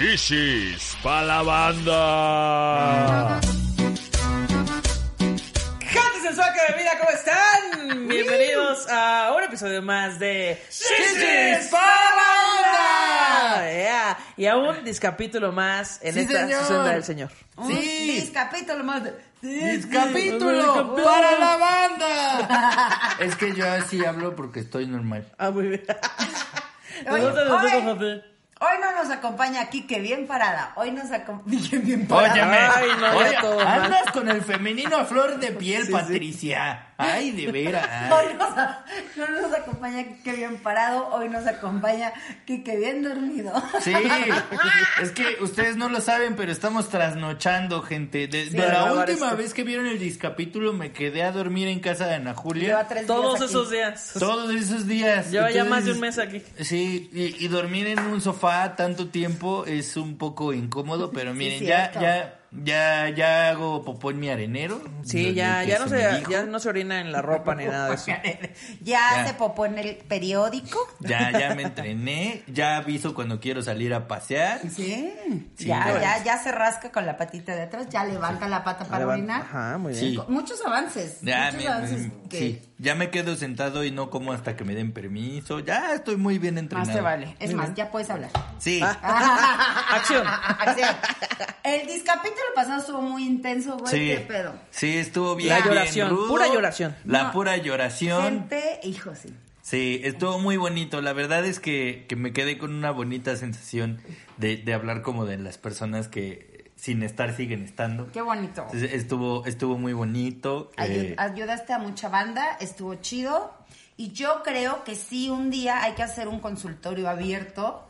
Shishis pa' la banda. Gente sensual que vida, ¿cómo están? Bienvenidos a un episodio más de Shishis pa' la banda. Yeah. Y a un discapítulo más en Sí, esta señor. sesión del Señor. Un Sí. discapítulo más. de- ¡Discapítulo para la banda! es que yo así hablo porque estoy normal. Ah, muy bien. Oye, nos hoy- no nos acompaña Kike bien parada. Hoy nos acompaña bien parada. Óyeme, Ay, no, ya oye, andas con el femenino a flor de piel, Patricia. Ay, de veras. Hoy nos, no nos acompaña Kike bien parado. Hoy nos acompaña Kike bien dormido. Sí, es que ustedes no lo saben, pero estamos trasnochando, gente. De, la última esto. vez que vieron el discapítulo, me quedé a dormir en casa de Ana Lleva Julia. tres Todos días esos días. Todos esos días. Lleva ya más de un mes aquí. Sí, y, y dormir en un sofá tanto tiempo es un poco incómodo, pero miren, ya, ya, ya, ya hago popó en mi arenero. Sí, ya, ya no se, ya no se orina en la ropa ni nada de eso. Ya, Ya. se popó en el periódico. Ya, ya me entrené, ya aviso cuando quiero salir a pasear. Sí. Sí, ya, ya, ya se rasca con la patita de atrás. Ya levanta la pata para orinar. Ajá, muy bien. Sí. Muchos avances. Ya muchos me, avances me- que sí, ya me quedo sentado y no como hasta que me den permiso. Ya estoy muy bien entrenado. más te vale. Es más, ya puedes hablar. Sí. Acción. Acción. El discapítulo pasado estuvo muy intenso, güey. Sí, ¿Qué pedo? sí, estuvo bien. La bien lloración, rudo. pura lloración. La No. pura lloración. Gente, hijo, sí. Sí, estuvo muy bonito. La verdad es que, que me quedé con una bonita sensación de, de hablar como de las personas que sin estar siguen estando. Qué bonito. Entonces, estuvo, estuvo muy bonito. Ayu- eh, ayudaste a mucha banda, estuvo chido. Y yo creo que sí, un día hay que hacer un consultorio abierto.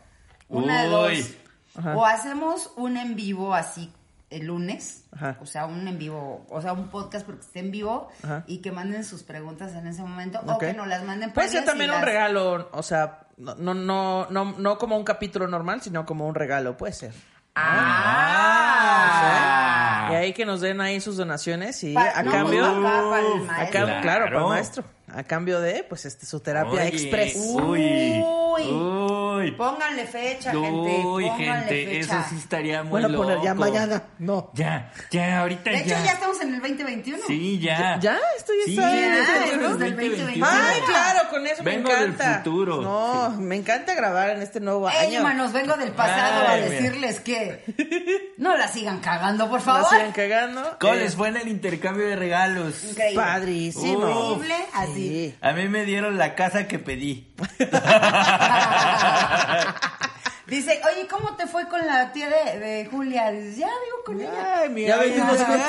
Una de Uy. dos. Ajá. O hacemos un en vivo así el lunes. Ajá. O sea, un en vivo, o sea, un podcast porque esté en vivo. Ajá. Y que manden sus preguntas en ese momento. O que nos las manden Puede ser también un las- regalo, o sea, no, no, no, no, no como un capítulo normal, sino como un regalo, puede ser. Ah. Y ahí que nos den ahí sus donaciones y Pa- a no, cambio, papá, para el a maestro. cam- claro, para el maestro, a cambio de, pues, este, su terapia oye, express. Uy. Uy. Uy. Pónganle fecha, gente. Uy, Pónganle gente, fecha. eso sí estaría muy Bueno, poner ya mañana, no. Ya, ya, ahorita De hecho, ya. ya estamos en el 2021. Sí, ya. ¿Ya? ¿Esto ya Sí, está en el ya, 2021? desde el 2021. Ay, claro, con eso Vengo me del encanta. futuro. No, me encanta grabar en este nuevo Ey, año. manos, vengo del pasado a mira. decirles que no la sigan cagando, por No favor. sigan cagando. ¿Cómo Eh, les fue en el intercambio de regalos? Increíble. Padrísimo. Increíble, así. Sí. A mí me dieron la casa que pedí. Dice, oye, ¿cómo te fue con la tía de, de Julia? Dices, ya vivo con ella. Ay, mira, Ya vivimos ya, juntos.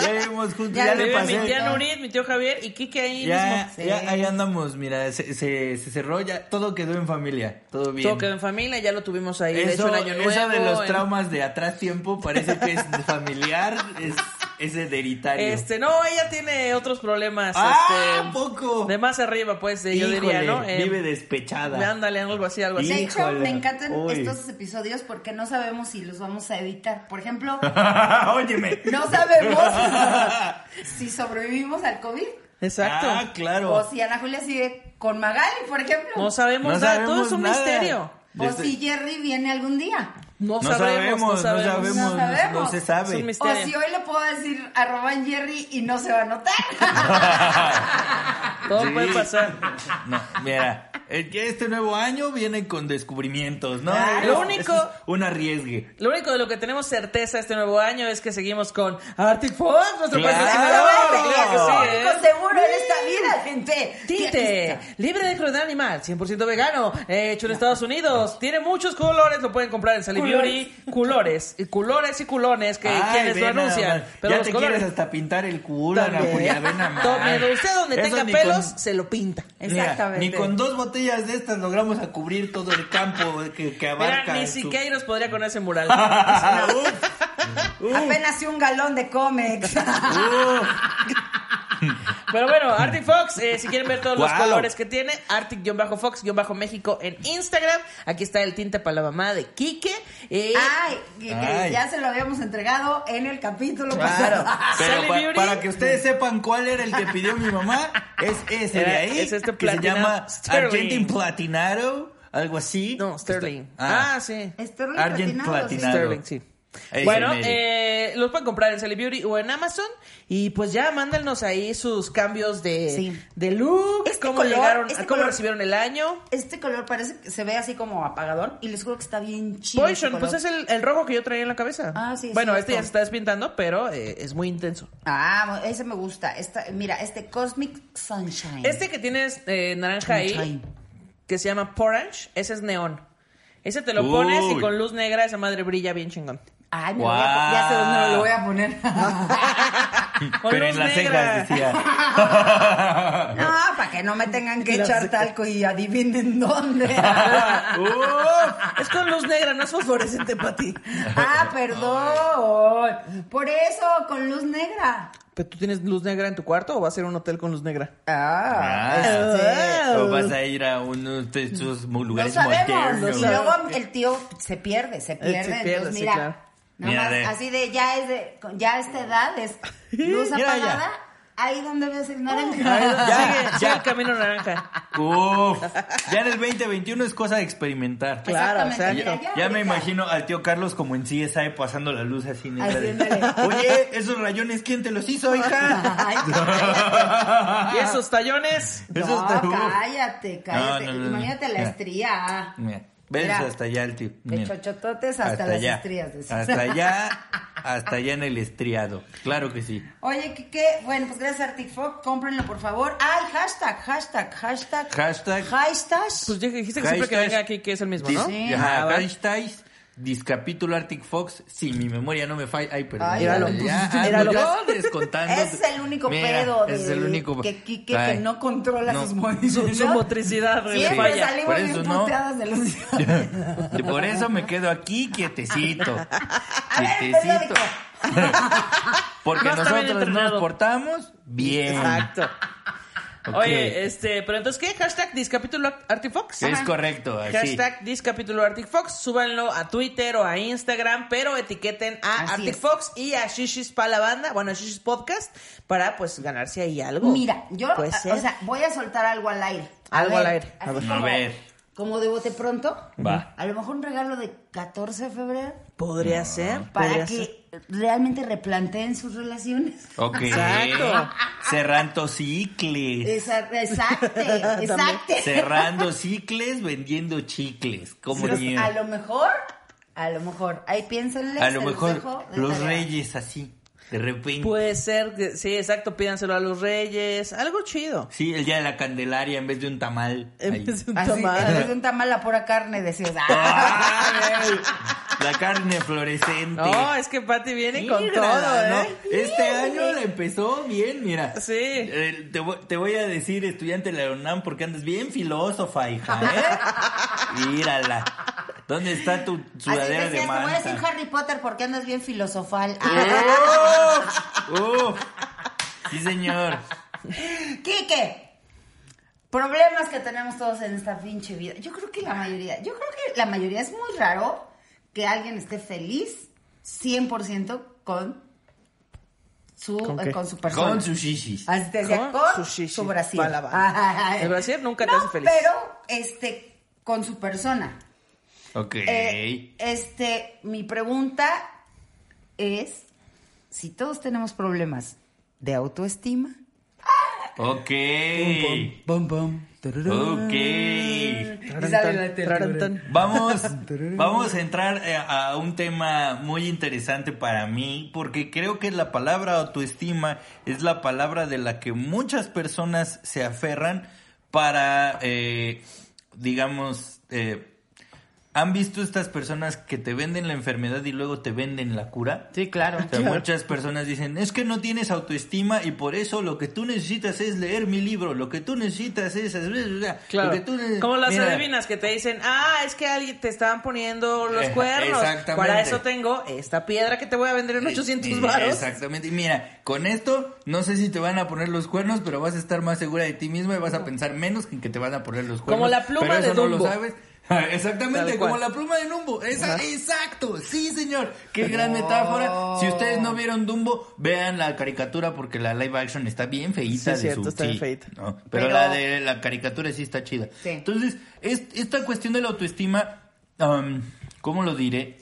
Ya vivimos juntos, Ya ya, le pasé. mi tía Nurit, mi tío Javier y Kike ahí Ya, mismo. Sí. ya, ahí andamos, mira, se, se, se cerró ya, todo quedó en familia, todo bien. Todo quedó en familia, ya lo tuvimos ahí. de eso, hecho, en Año Nuevo. eso de los en- traumas de atrás tiempo parece que es de familiar, es, es hereditario. Este, no, ella tiene otros problemas. ¡Ah, este, poco! De más arriba, pues, de, yo diría, Híjole, ¿no? Eh, vive despechada. Ándale, algo así, algo así. De hecho, Híjole. me encantan Uy. estos episodios porque no sabemos si los vamos a editar. Por ejemplo, Óyeme. no sabemos si sobrevivimos al COVID Exacto. Ah, claro. o si Ana Julia sigue con Magali, por ejemplo. no sabemos No nada, todo es un nada. misterio. o Desde- si Jerry viene algún día. No, No sabemos, no sabemos. no sabemos, No se Es un sabe. misterio. O si hoy le puedo decir arroba Jerry y no se va a notar. Todo Sí. puede pasar. No, mira, que este nuevo año viene con descubrimientos, ¿no? Ah, Es- lo único- es un arriesgue. Lo único de lo que tenemos certeza este nuevo año es que seguimos con Arctic Fox, nuestro Claro. patrocinador. Claro que sí, ¿eh? Único seguro en esta vida, gente. Tinte, libre de crueldad animal, 100% vegano, eh, hecho en Estados Unidos. Tiene muchos colores, lo pueden comprar en Sally Beauty. Colores, y colores y culones que Ay, quienes lo anuncian. Pero ya los te colores. quieres hasta pintar el culo, Ana También. Julia, ve nada más. Tome, usted donde Eso tenga pelos, con- se lo pinta. Mira, Exactamente. ni con dos botellas botellas de estas logramos a cubrir todo el campo que, que abarca. Mira, ni su- Siqueiros podría con ese mural. Apenas y un galón de cómics. Pero bueno, Arctic Fox, eh, si quieren ver todos los colores que tiene, Arctic-Fox-México en Instagram. Aquí está el tinte para la mamá de Quique. Eh, Ay, ya se lo habíamos entregado en el capítulo Claro. pasado. Pero Sally pa- Beauty. para que ustedes sepan cuál era el que pidió mi mamá, es ese de ahí, es este que se llama Sterling. Argentine Platinado, algo así. No, Sterling. Ah. Ah, sí. Sterling Argent platinado, platinado. Sterling, sí. Bueno, eh, los pueden comprar en Sally Beauty o en Amazon. Y pues ya mándanos ahí sus cambios de, Sí. de look, Este cómo color, llegaron, este cómo color- recibieron el año. Este color parece que se ve así como apagador y les juro que está bien chido. este Poison, pues es el, el rojo que yo traía en la cabeza. Ah, sí, Bueno, sí, este ya se está despintando, pero eh, es muy intenso. Ah, ese me gusta. Esta, mira, este Cosmic Sunshine. Este que tienes eh, naranja ahí, que se llama Porange, ese es neón. Ese te lo Uy. pones y con luz negra esa madre brilla bien chingón. Ay, me lo voy a, ya sé dónde lo voy a poner. Con Pero luz en las negra. cejas decía. no, para que no me tengan que echar talco y adivinen dónde. Es con luz negra, no es fosforescente para ti. ah, perdón. Por eso, con luz negra. ¿Pero tú tienes luz negra en tu cuarto o vas a ser un hotel con luz negra? Ah, Ah, este, o vas a ir a uno de esos No lugares sabemos. modernos. Y luego el tío se pierde, se pierde. se pierde, entonces, sí, mira, claro. Nada Mira, más de- así de ya es de, ya a esta edad es luz apagada. ya. Ahí donde ves el naranja. Ya, el camino naranja. Uf, ya en el 2021 es cosa de experimentar. Claro, exacto. mira, Ya me imagino al tío Carlos como en CSI pasando la luz así negra de, Haciéndole. Oye, esos rayones, ¿quién te los hizo, hija? Ay. ¿Y esos tallones? Eso no, está- uf. cállate, cállate. No, no, no, no. Imagínate la estría. Mira, ves Mira, hasta allá el tío. De chochototes hasta, las allá. estrías. decís. Hasta allá, hasta allá en el estriado. Claro que sí. Oye, Kike, bueno, pues gracias a Arctic Fox, cómprenlo por favor. Ay, hashtag, hashtag, hashtag. Hashtag. Hashtag. Pues ya dijiste que siempre que venga aquí que es el mismo, ¿no? Sí. Ajá, Ah, hashtag Discapítulo Arctic Fox. Si mi memoria no me falla. Ay, perdón. Ay, ya, míralo, ya, pues, ando míralo. yo descontando. Ese es el único Mira, pedo de es el único que Kike que no controla no. sus movimientos. Su, su motricidad le Siempre falla. salimos Por bien eso no. puteadas de los Y Por eso me quedo aquí quietecito. Quietecito. periódico. Porque No nosotros nos portamos bien. Exacto. Oye, este, pero entonces, ¿qué? Hashtag Discapítulo Artifox. Es correcto, así. Hashtag Discapítulo Arctic Fox, súbanlo a Twitter o a Instagram, pero etiqueten a Así Arctic es. Fox y a Shishis pa' la banda, bueno, a Shishis Podcast, para pues ganarse ahí algo. Mira, yo, a- o sea, voy a soltar algo al aire. Algo al aire. A ver. A como, ver. como de bote pronto. Va. A lo mejor un regalo de 14 de febrero. Podría ser, Para podría que ser. realmente replanteen sus relaciones. Ok. Exacto. Cerrando cicles. Exacte, exacte. Cerrando cicles, vendiendo chicles. Como a lo mejor, a lo mejor, ahí piénsenle. A lo mejor los tarea. reyes así, de repente. Puede ser, que- sí, exacto, pídanselo a los reyes, algo chido. Sí, el día de la Candelaria en vez de un tamal. En ahí. vez de un Así, tamal. en vez de un tamal a pura carne, decías, ah. La carne fluorescente. No, es que Patty viene con todo, ¿no? ¿eh? Este año la empezó bien, mira. Sí. Eh, te, voy, te voy a decir, estudiante de la UNAM, porque andas bien filósofa, hija, ¿eh? Mírala. ¿Dónde está tu así sudadera de decías, te voy a manta? decir Harry Potter porque andas bien filosofal. Ah. ¡Uf! ¡Uf! Sí, señor. Quique, problemas que tenemos todos en esta pinche vida. Yo creo que la mayoría, yo creo que la mayoría es muy raro que alguien esté feliz 100% con su, ¿Con eh, con su persona. Con sus shishis. Así te decía, Con con su su Brasil. El brasier nunca te No, hace feliz. Pero, este, con su persona. Ok. Eh, este, mi pregunta es, si todos tenemos problemas de autoestima, ok. Bum, bum. Ok. Tarantán, tarantán. Vamos, vamos a entrar eh, a un tema muy interesante para mí, porque creo que la palabra autoestima es la palabra de la que muchas personas se aferran para, eh, digamos, eh, ¿Han visto estas personas que te venden la enfermedad y luego te venden la cura? Sí, claro. O sea, muchas personas dicen, es que no tienes autoestima y por eso lo que tú necesitas es leer mi libro, lo que tú necesitas es... Claro. Lo que tú Como las Mira, adivinas que te dicen, ah, es que alguien te estaban poniendo los Eh, cuernos. exactamente. Para eso tengo esta piedra que te voy a vender en 800 Eh, baros. Exactamente. Y mira, con esto no sé si te van a poner los cuernos, pero vas a estar más segura de ti misma y vas a pensar menos en que te van a poner los cuernos. Como la pluma pero eso de no Dumbo. lo sabes. Exactamente, como la pluma de Dumbo. Esa- exacto, sí, señor. Qué gran metáfora. Si ustedes no vieron Dumbo, vean la caricatura porque la live action está bien feíta. Sí, de cierto, su- está bien feíta. ¿no? Pero, Pero- la de la caricatura sí está chida. Sí. Entonces, es- esta cuestión de la autoestima, um, ¿cómo lo diré?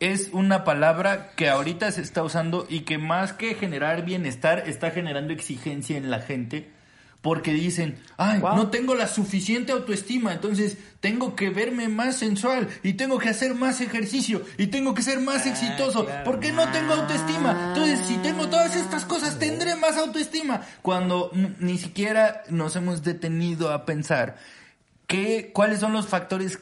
Es una palabra que ahorita se está usando y que más que generar bienestar, está generando exigencia en la gente. Porque dicen, ay, Wow. no tengo la suficiente autoestima, entonces tengo que verme más sensual y tengo que hacer más ejercicio y tengo que ser más exitoso claro. porque no tengo autoestima. Entonces, si tengo todas estas cosas, tendré más autoestima. Cuando ni siquiera nos hemos detenido a pensar ¿Qué, ¿Cuáles son los factores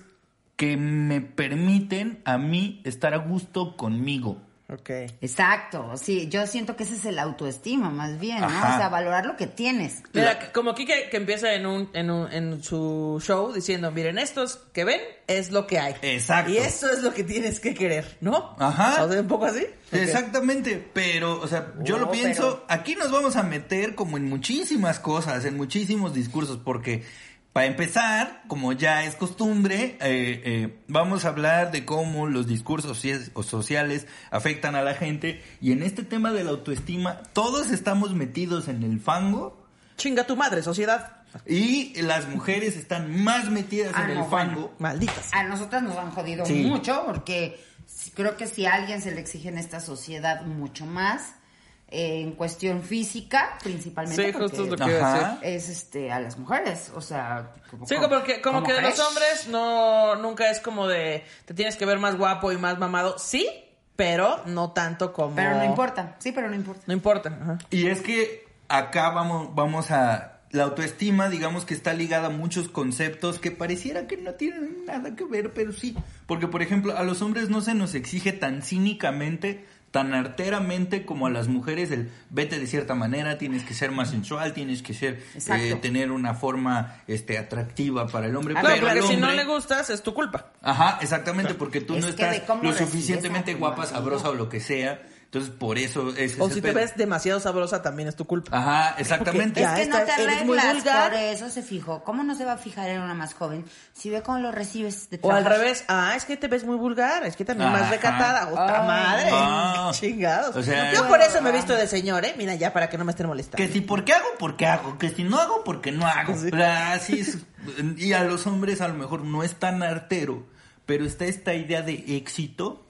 que me permiten a mí estar a gusto conmigo? Ok. Exacto, sí, yo siento que ese es el autoestima más bien, ¿no? Ajá. O sea, valorar lo que tienes. Mira, como Kike que empieza en un, en un en su show diciendo, miren, estos que ven es lo que hay. Exacto. Y eso es lo que tienes que querer, ¿no? Ajá. O sea, un poco así. Exactamente, pero, o sea, yo Oh, lo pienso, pero- aquí nos vamos a meter como en muchísimas cosas, en muchísimos discursos, porque para empezar, como ya es costumbre, eh, eh, vamos a hablar de cómo los discursos sociales afectan a la gente, y en este tema de la autoestima, todos estamos metidos en el fango, Chinga tu madre, sociedad. y las mujeres están más metidas Ah, en el fango. Malditas. A nosotras nos han jodido Sí. mucho porque creo que si a alguien se le exige en esta sociedad mucho más, en cuestión física principalmente, Sí, justo es lo porque que iba a decir. es este a las mujeres, o sea, como, Sí, como que, como ¿cómo que de los hombres no, nunca es como de, te tienes que ver más guapo y más mamado. Sí, pero no tanto como... Pero no importa, sí, pero no importa. No importa. ajá. Y es que acá vamos, vamos a... La autoestima, digamos que está ligada a muchos conceptos que pareciera que no tienen nada que ver, pero sí. Porque, por ejemplo, a los hombres no se nos exige tan cínicamente, tan arteramente como a las mujeres el vete de cierta manera, tienes que ser más sensual, tienes que ser eh, tener una forma este atractiva para el hombre. Claro, pero porque si no le gustas, es tu culpa. Ajá, exactamente, porque tú Es no estás lo suficientemente guapa, sabrosa o lo que sea. Entonces, por eso es O si te ves demasiado sabrosa, también es tu culpa. Ajá, exactamente. Es que no te arreglas, vulgar. por eso se fijó. ¿Cómo no se va a fijar en una más joven si ve cómo lo recibes de O al revés, ah, es que te ves muy vulgar, es que también más recatada. ¡Otra madre! Chingados. O sea- Yo por eso me he visto de señor, ¿eh? Mira, ya para que no me estén molestando. Que si porque hago, porque hago. Que si no hago, porque no hago. Así es. Y a los hombres a lo mejor no es tan artero, pero está esta idea de éxito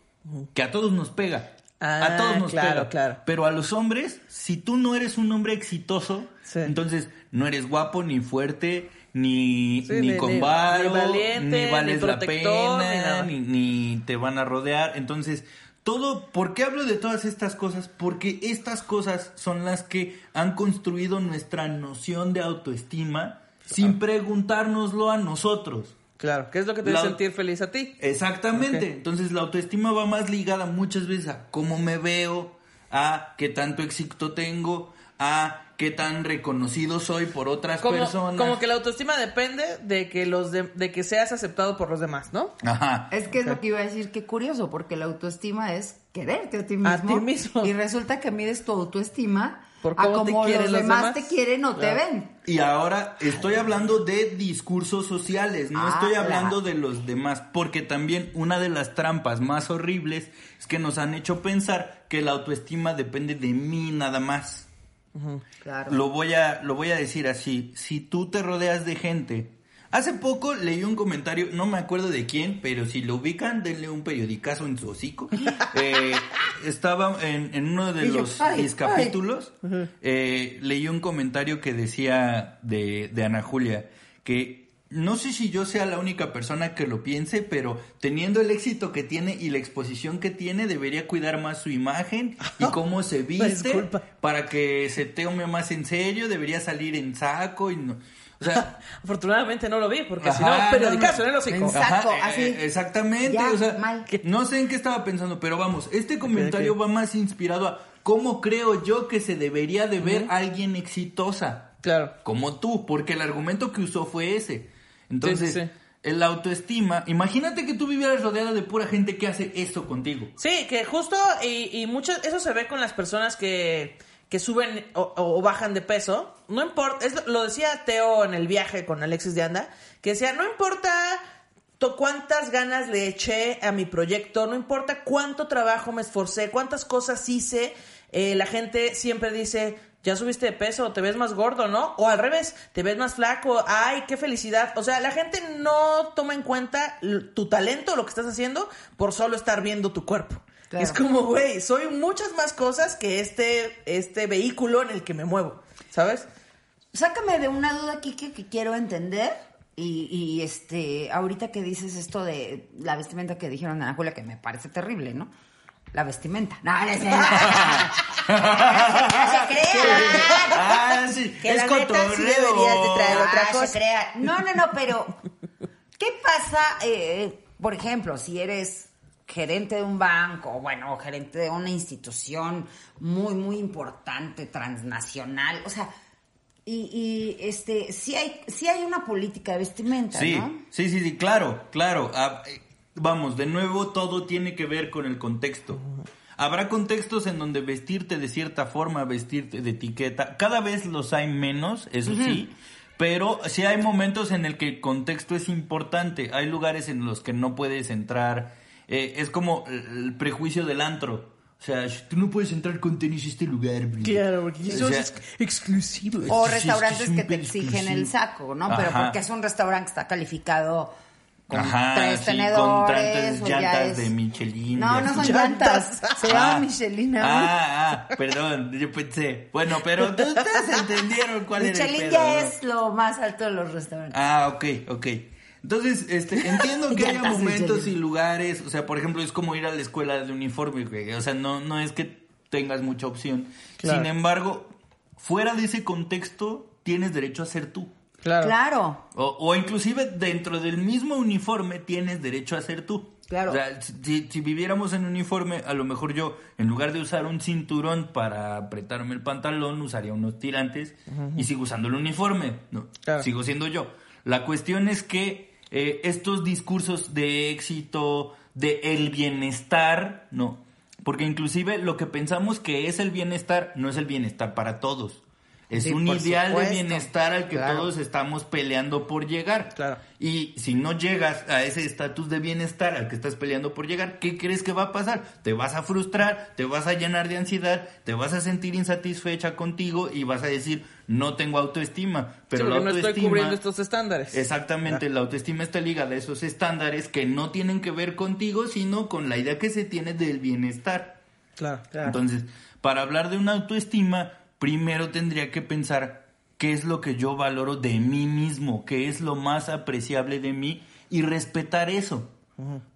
que a todos nos pega. Ah, a todos nos claro, pega. claro. Pero a los hombres, si tú no eres un hombre exitoso, Sí. entonces no eres guapo, ni fuerte, ni, Sí, ni ni- con varo, ni valiente, ni vales la pena, ni, ni te van a rodear. Entonces, todo, ¿por qué hablo de todas estas cosas? Porque estas cosas son las que han construido nuestra noción de autoestima sin preguntárnoslo a nosotros. Claro, ¿qué es lo que te La- hace sentir feliz a ti? Exactamente. Entonces la autoestima va más ligada muchas veces a cómo me veo, a qué tanto éxito tengo, a qué tan reconocido soy por otras Como, personas. como que la autoestima depende de que los de, de que seas aceptado por los demás, ¿no? Ajá. Es que es lo que iba a decir, qué curioso, porque la autoestima es quererte a ti mismo. A ti mismo. Y resulta que mides tu autoestima Por a cómo te como quieren los los demás, demás. te quieren o Claro. te ven. Y ahora estoy hablando de discursos sociales, no Ah, estoy hablando claro. de los demás, porque también una de las trampas más horribles es que nos han hecho pensar que la autoestima depende de mí nada más. Claro. Lo voy a, lo voy a decir así. Si tú te rodeas de gente. Hace poco leí un comentario, no me acuerdo de quién, pero si lo ubican, denle un periodicazo en su hocico. Eh, estaba en, en uno de yo, los ay, mis capítulos, eh, leí un comentario que decía de, de Ana Julia, que no sé si yo sea la única persona que lo piense, pero teniendo el éxito que tiene y la exposición que tiene, debería cuidar más su imagen y cómo se viste disculpa. para que se tome más en serio, debería salir en saco y no. O sea, Afortunadamente no lo vi, porque si no, periodicazo no, en el hocico. Exacto. Así. eh, exactamente, Ya, o sea, mal. no sé en qué estaba pensando, pero vamos, este comentario va más inspirado a cómo creo yo que se debería de ver a alguien exitosa, Claro. como tú, porque el argumento que usó fue ese. Entonces, Sí, sí, sí. el autoestima, imagínate que tú vivieras rodeada de pura gente que hace eso contigo. Sí, que justo, y, y mucho, eso se ve con las personas que, que suben o, o bajan de peso. No importa, es, lo- decía Teo en el viaje con Alexis de Anda, que decía, no importa cuántas ganas le eché a mi proyecto, no importa cuánto trabajo me esforcé, cuántas cosas hice, eh, la gente siempre dice, ya subiste de peso, te ves más gordo, ¿no? O al revés, te ves más flaco, ay, qué felicidad. O sea, la gente no toma en cuenta tu talento, lo que estás haciendo, por solo estar viendo tu cuerpo. Claro. Es como, güey, soy muchas más cosas que este, este vehículo en el que me muevo, ¿sabes? Sácame de una duda aquí que, quiero entender. Y, y, este, ahorita que dices esto de la vestimenta que dijeron Ana Julia, que me parece terrible, ¿no? La vestimenta. No, no cierto. No se crean. Ah, sí, Que es la neta sí cotorreo. deberías de traer otra Ah, cosa. se crea. No, no, no, pero ¿qué pasa, eh, por ejemplo, si eres gerente de un banco, bueno, gerente de una institución muy, muy importante, transnacional, o sea, y, y este, sí hay, sí hay una política de vestimenta, Sí, ¿no? sí, sí, sí, claro, claro. Ah, eh, vamos, de nuevo todo tiene que ver con el contexto. Habrá contextos en donde vestirte de cierta forma, vestirte de etiqueta, cada vez los hay menos, eso sí, pero sí hay momentos en el que el contexto es importante. Hay lugares en los que no puedes entrar. eh, es como el prejuicio del antro. O sea, tú no puedes entrar con tenis a este lugar. bro. porque O sea, exclusivos. O Sí, restaurantes es que te exigen el exclusivo. saco, ¿no? Pero porque es un restaurante que está calificado con Ajá, tres sí, tenedores. con tantas o ya llantas es- de Michelin. No, no son llantas. Se llama Michelin. ¿no? Ah, ah, perdón, yo pensé. Bueno, pero tú- ustedes entendieron cuál era el Michelin pedo, ya ¿no? es lo más alto de los restaurantes. Ah, ok, ok. Entonces, este, entiendo que haya Llantas momentos y lugares, o sea, por ejemplo, es como ir a la escuela de uniforme, güey. O sea, no, no es que tengas mucha opción. Claro. Sin embargo, fuera de ese contexto, tienes derecho a ser tú. Claro. Claro. O, o inclusive dentro del mismo uniforme tienes derecho a ser tú. Claro. O sea, si, si viviéramos en uniforme, a lo mejor yo, en lugar de usar un cinturón para apretarme el pantalón, usaría unos tirantes y sigo usando el uniforme. No, Claro. sigo siendo yo. La cuestión es que eh, estos discursos de éxito, de el bienestar, no. Porque inclusive lo que pensamos que es el bienestar, no es el bienestar para todos. Es Sí, un ideal supuesto. de bienestar al que Claro. todos estamos peleando por llegar. Claro. Y si no llegas a ese estatus de bienestar al que estás peleando por llegar, ¿qué crees que va a pasar? Te vas a frustrar, te vas a llenar de ansiedad, te vas a sentir insatisfecha contigo y vas a decir, no tengo autoestima. Pero Sí, la porque no autoestima... estoy cubriendo estos estándares. Exactamente, la autoestima está ligada a esos estándares que no tienen que ver contigo, sino con la idea que se tiene del bienestar. Claro, claro. Entonces, para hablar de una autoestima, primero tendría que pensar qué es lo que yo valoro de mí mismo, qué es lo más apreciable de mí y respetar eso.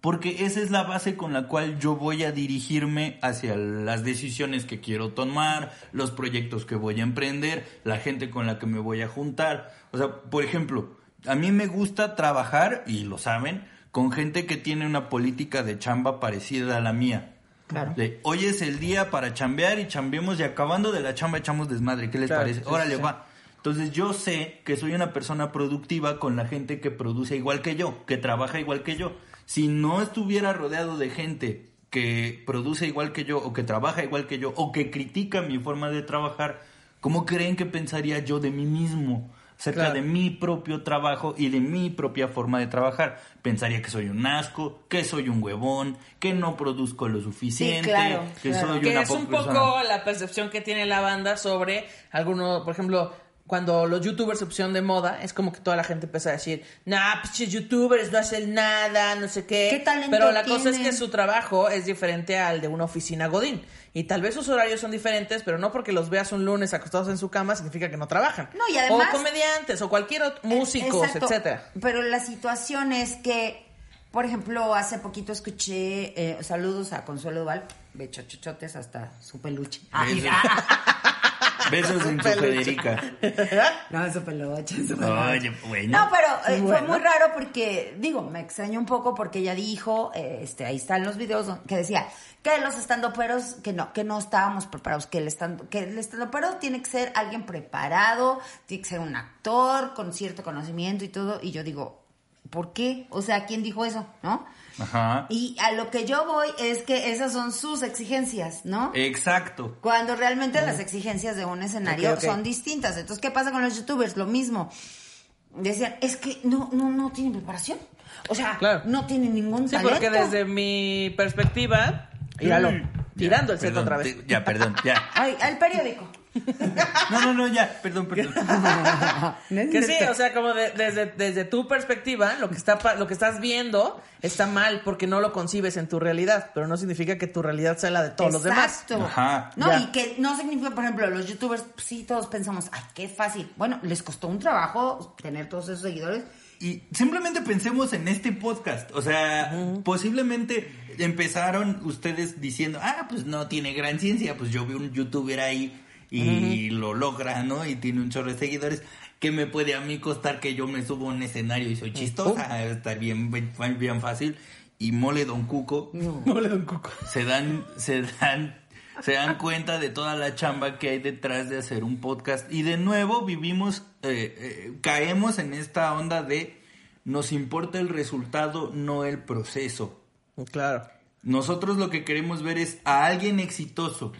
Porque esa es la base con la cual yo voy a dirigirme hacia las decisiones que quiero tomar, los proyectos que voy a emprender, la gente con la que me voy a juntar. O sea, por ejemplo, a mí me gusta trabajar, y lo saben, con gente que tiene una política de chamba parecida a la mía. Claro. De, hoy es el día para chambear y chambeemos y acabando de la chamba echamos desmadre. ¿Qué les Claro, parece? sí, Órale, sí. va. Entonces yo sé que soy una persona productiva con la gente que produce igual que yo, que trabaja igual que yo. Si no estuviera rodeado de gente que produce igual que yo o que trabaja igual que yo o que critica mi forma de trabajar, ¿cómo creen que pensaría yo de mí mismo? Acerca Claro. de mi propio trabajo y de mi propia forma de trabajar. Pensaría que soy un asco, que soy un huevón, que no produzco lo suficiente, claro, que claro. soy que una es un poco persona. la percepción que tiene la banda sobre algunos, por ejemplo, cuando los youtubers se pusieron de moda, es como que toda la gente empieza a decir, nah, pinches youtubers no hacen nada, no sé qué. ¿Qué talento Pero la cosa es que su trabajo es diferente al de una oficina Godín. Y tal vez sus horarios son diferentes, pero no porque los veas un lunes acostados en su cama significa que no trabajan. No, y además- O comediantes, o cualquier otro, músicos, Exacto. etcétera. Pero la situación es que, por ejemplo, hace poquito escuché eh, saludos a Consuelo Duval, bechochochotes hasta su peluche. Ah, Besos. en su. Federica. No, es su peluche, es su peluche. Oye, bueno. No, pero eh, fue muy raro porque, digo, me extrañó un poco porque ella dijo, eh, este, ahí están los videos que decía que los estandoperos, que no, que no estábamos preparados, que el estando, que el estandopero tiene que ser alguien preparado, tiene que ser un actor con cierto conocimiento y todo, y yo digo, ¿por qué? O sea, ¿quién dijo eso? ¿No? Ajá. Y a lo que yo voy es que esas son sus exigencias, ¿no? Exacto. Cuando realmente las exigencias de un escenario son distintas. Entonces, ¿qué pasa con los youtubers? Lo mismo. Decían, es que no, no, no tienen preparación. O sea, Claro. no tienen ningún Sí, talento. porque desde mi perspectiva, míralo, Mm. tirando el set Perdón, otra vez. te- Ya, perdón, ya. Ay, al periódico. No, no, no, ya. Perdón, perdón. Que sí, o sea, como de- desde, desde tu perspectiva, lo que, está, pa- lo que estás viendo está mal porque no lo concibes en tu realidad, pero no significa que tu realidad sea la de todos los demás. Exacto. No, Ya. y que no significa, por ejemplo, los youtubers, pues, sí, todos pensamos, ay, qué fácil. Bueno, les costó un trabajo tener todos esos seguidores. Y simplemente pensemos en este podcast. O sea, posiblemente empezaron ustedes diciendo, ah, pues no tiene gran ciencia. Pues yo vi un youtuber ahí y lo logra, ¿no? Y tiene un chorro de seguidores. ¿Qué me puede a mí costar que yo me subo a un escenario y soy chistosa? Está bien, bien, bien fácil. Y Mole Don Cuco No le doy un cuco. se dan, se dan, se dan cuenta de toda la chamba que hay detrás de hacer un podcast. Y de nuevo vivimos, eh, eh, caemos en esta onda de nos importa el resultado, no el proceso. Claro. Nosotros lo que queremos ver es a alguien exitoso,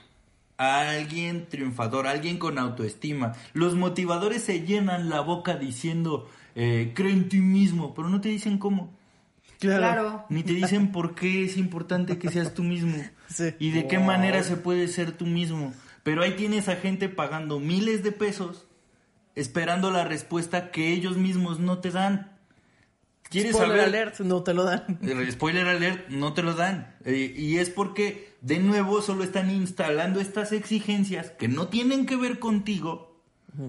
a alguien triunfador, a alguien con autoestima. Los motivadores se llenan la boca diciendo, eh, cree en ti mismo, pero no te dicen cómo. Claro. Ni te dicen por qué es importante que seas tú mismo. Sí. Y de qué manera se puede ser tú mismo. Pero ahí tienes a gente pagando miles de pesos esperando la respuesta que ellos mismos no te dan. ¿Quieres Spoiler saber? alert, no te lo dan. Eh, Spoiler alert, no te lo dan. Eh, y es porque, de nuevo, solo están instalando estas exigencias que no tienen que ver contigo,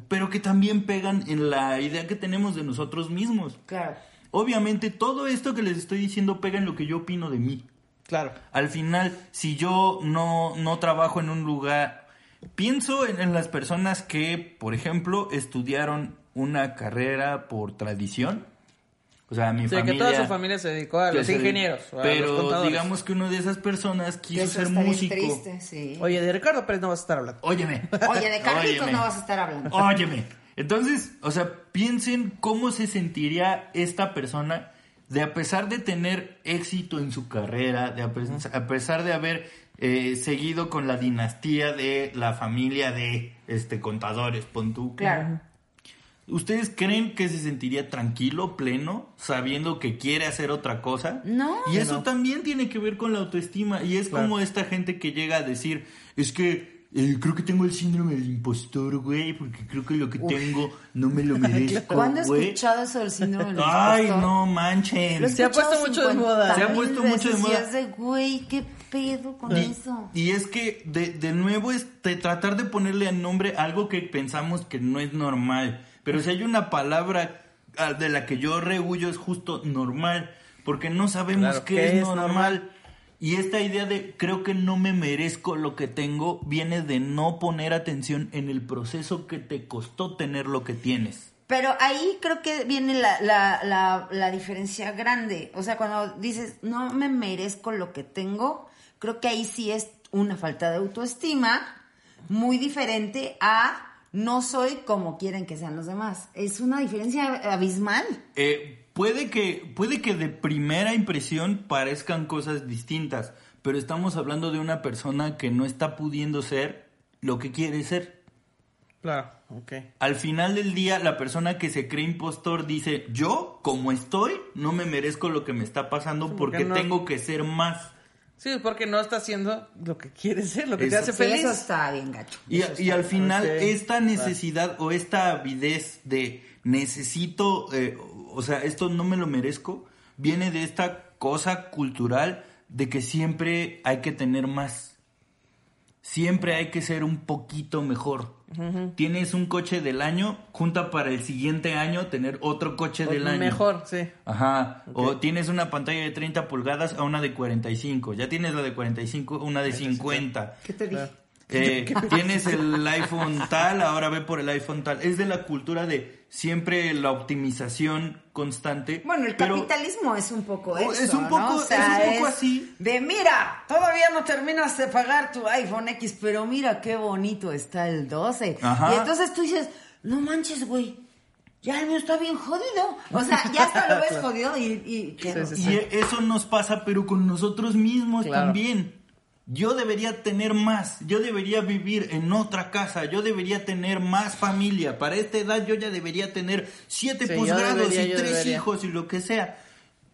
pero que también pegan en la idea que tenemos de nosotros mismos. Claro. Obviamente, todo esto que les estoy diciendo pega en lo que yo opino de mí. Claro. Al final, si yo no, no trabajo en un lugar, pienso en, en las personas que, por ejemplo, estudiaron una carrera por tradición. O sea, mi Sí, familia... que toda su familia se dedicó a los ingenieros, o a Pero los contadores. digamos que una de esas personas quiso eso ser músico. triste, sí. Oye, de Ricardo Pérez no vas a estar hablando. Óyeme. Oye, de Carlitos no vas a estar hablando. Óyeme. Entonces, o sea, piensen cómo se sentiría esta persona de a pesar de tener éxito en su carrera, de a, pe- a pesar de haber eh, seguido con la dinastía de la familia de este contadores, pon tú. Claro. ¿Ustedes creen que se sentiría tranquilo, pleno, sabiendo que quiere hacer otra cosa? No. Y eso también tiene que ver con la autoestima. Y es como esta gente que llega a decir, es que eh, creo que tengo el síndrome del impostor, güey, porque creo que lo que tengo no me lo merezco, ¿Cuándo has escuchado eso del síndrome del Ay, impostor? no Lo he manchen. Se ha puesto escuchado mucho de 50 moda. Se ha puesto mucho de y moda. es de, güey, qué pedo con eso. Y es que de, de nuevo es de tratar de ponerle a nombre algo que pensamos que no es normal. Pero si hay una palabra ah, de la que yo rehuyo es justo normal, porque no sabemos Claro, qué, ¿qué es, es normal. normal? Y esta idea de creo que no me merezco lo que tengo viene de no poner atención en el proceso que te costó tener lo que tienes. Pero ahí creo que viene la, la, la, la diferencia grande. O sea, cuando dices, no me merezco lo que tengo, creo que ahí sí es una falta de autoestima muy diferente a no soy como quieren que sean los demás. Es una diferencia abismal. Eh, puede que puede que de primera impresión parezcan cosas distintas, pero estamos hablando de una persona que no está pudiendo ser lo que quiere ser. Claro, ok. Al final del día, la persona que se cree impostor dice, yo, como estoy, no me merezco lo que me está pasando porque porque no- tengo que ser más. Sí, porque no está haciendo lo que quiere ser, lo que te hace Sí, feliz. eso está bien gacho. Y, al final, esta necesidad o esta avidez de necesito, eh, o sea, esto no me lo merezco, viene de esta cosa cultural de que siempre hay que tener más. Siempre hay que ser un poquito mejor. Tienes un coche del año, junta para el siguiente año tener otro coche del año. Mejor, sí. Ajá. O tienes una pantalla de 30 pulgadas a una de 45. Ya tienes la de 45, una de 50. ¿Qué te dije? Eh, tienes el iPhone tal, ahora ve por el iPhone tal. Es de la cultura de siempre la optimización constante. Bueno, el pero- capitalismo es un poco Oh, eso, es un poco- ¿no? O sea, es un poco así. De mira, todavía no terminas de pagar tu iPhone X, pero mira qué bonito está el 12. Ajá. Y entonces tú dices, no manches, güey, ya el mío está bien jodido. O sea, ya hasta lo ves jodido y... y qué- Sí, sí, Y eso nos pasa, pero con nosotros mismos Claro. también. Yo debería tener más, yo debería vivir en otra casa, yo debería tener más familia. Para esta edad yo ya debería tener siete Sí, posgrados debería, y tres debería. hijos y lo que sea.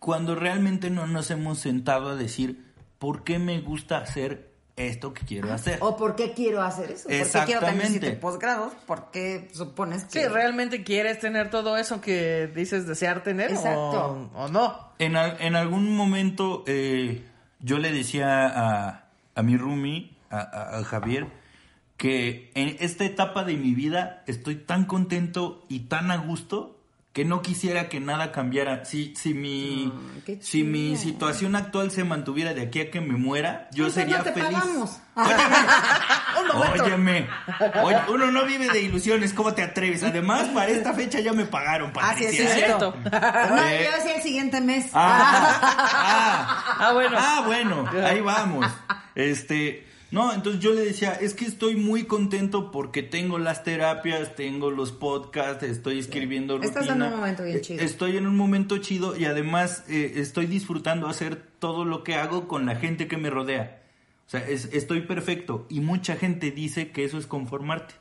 Cuando realmente no nos hemos sentado a decir, ¿por qué me gusta hacer esto que quiero hacer? ¿O por qué quiero hacer eso? ¿Por qué quiero tener Exactamente. siete posgrados? ¿Por qué supones que...? Sí, ¿realmente quieres tener todo eso que dices desear tener Exacto. o, o no? En, al- en algún momento eh, yo le decía a, a mi roomie, a, a- Javier, que en esta etapa de mi vida estoy tan contento y tan a gusto que no quisiera que nada cambiara. Si, si, mi, si mi situación actual se mantuviera de aquí a que me muera, yo sería no te feliz. pagamos. Óyeme, oye, uno no vive de ilusiones, ¿cómo te atreves? Además, para esta fecha ya me pagaron, Ah, sí, Patricia. sí, es ¿eh? cierto. No, Eh. yo decía el siguiente mes. Ah, ah, Ah, bueno. Ah, bueno, ahí vamos. Este, no, entonces yo le decía, es que estoy muy contento porque tengo las terapias, tengo los podcasts, estoy escribiendo Estás rutina. en un momento bien Eh, chido. Estoy en un momento chido y además eh, estoy disfrutando hacer todo lo que hago con la gente que me rodea. O sea, es- estoy perfecto. Y mucha gente dice que eso es conformarte.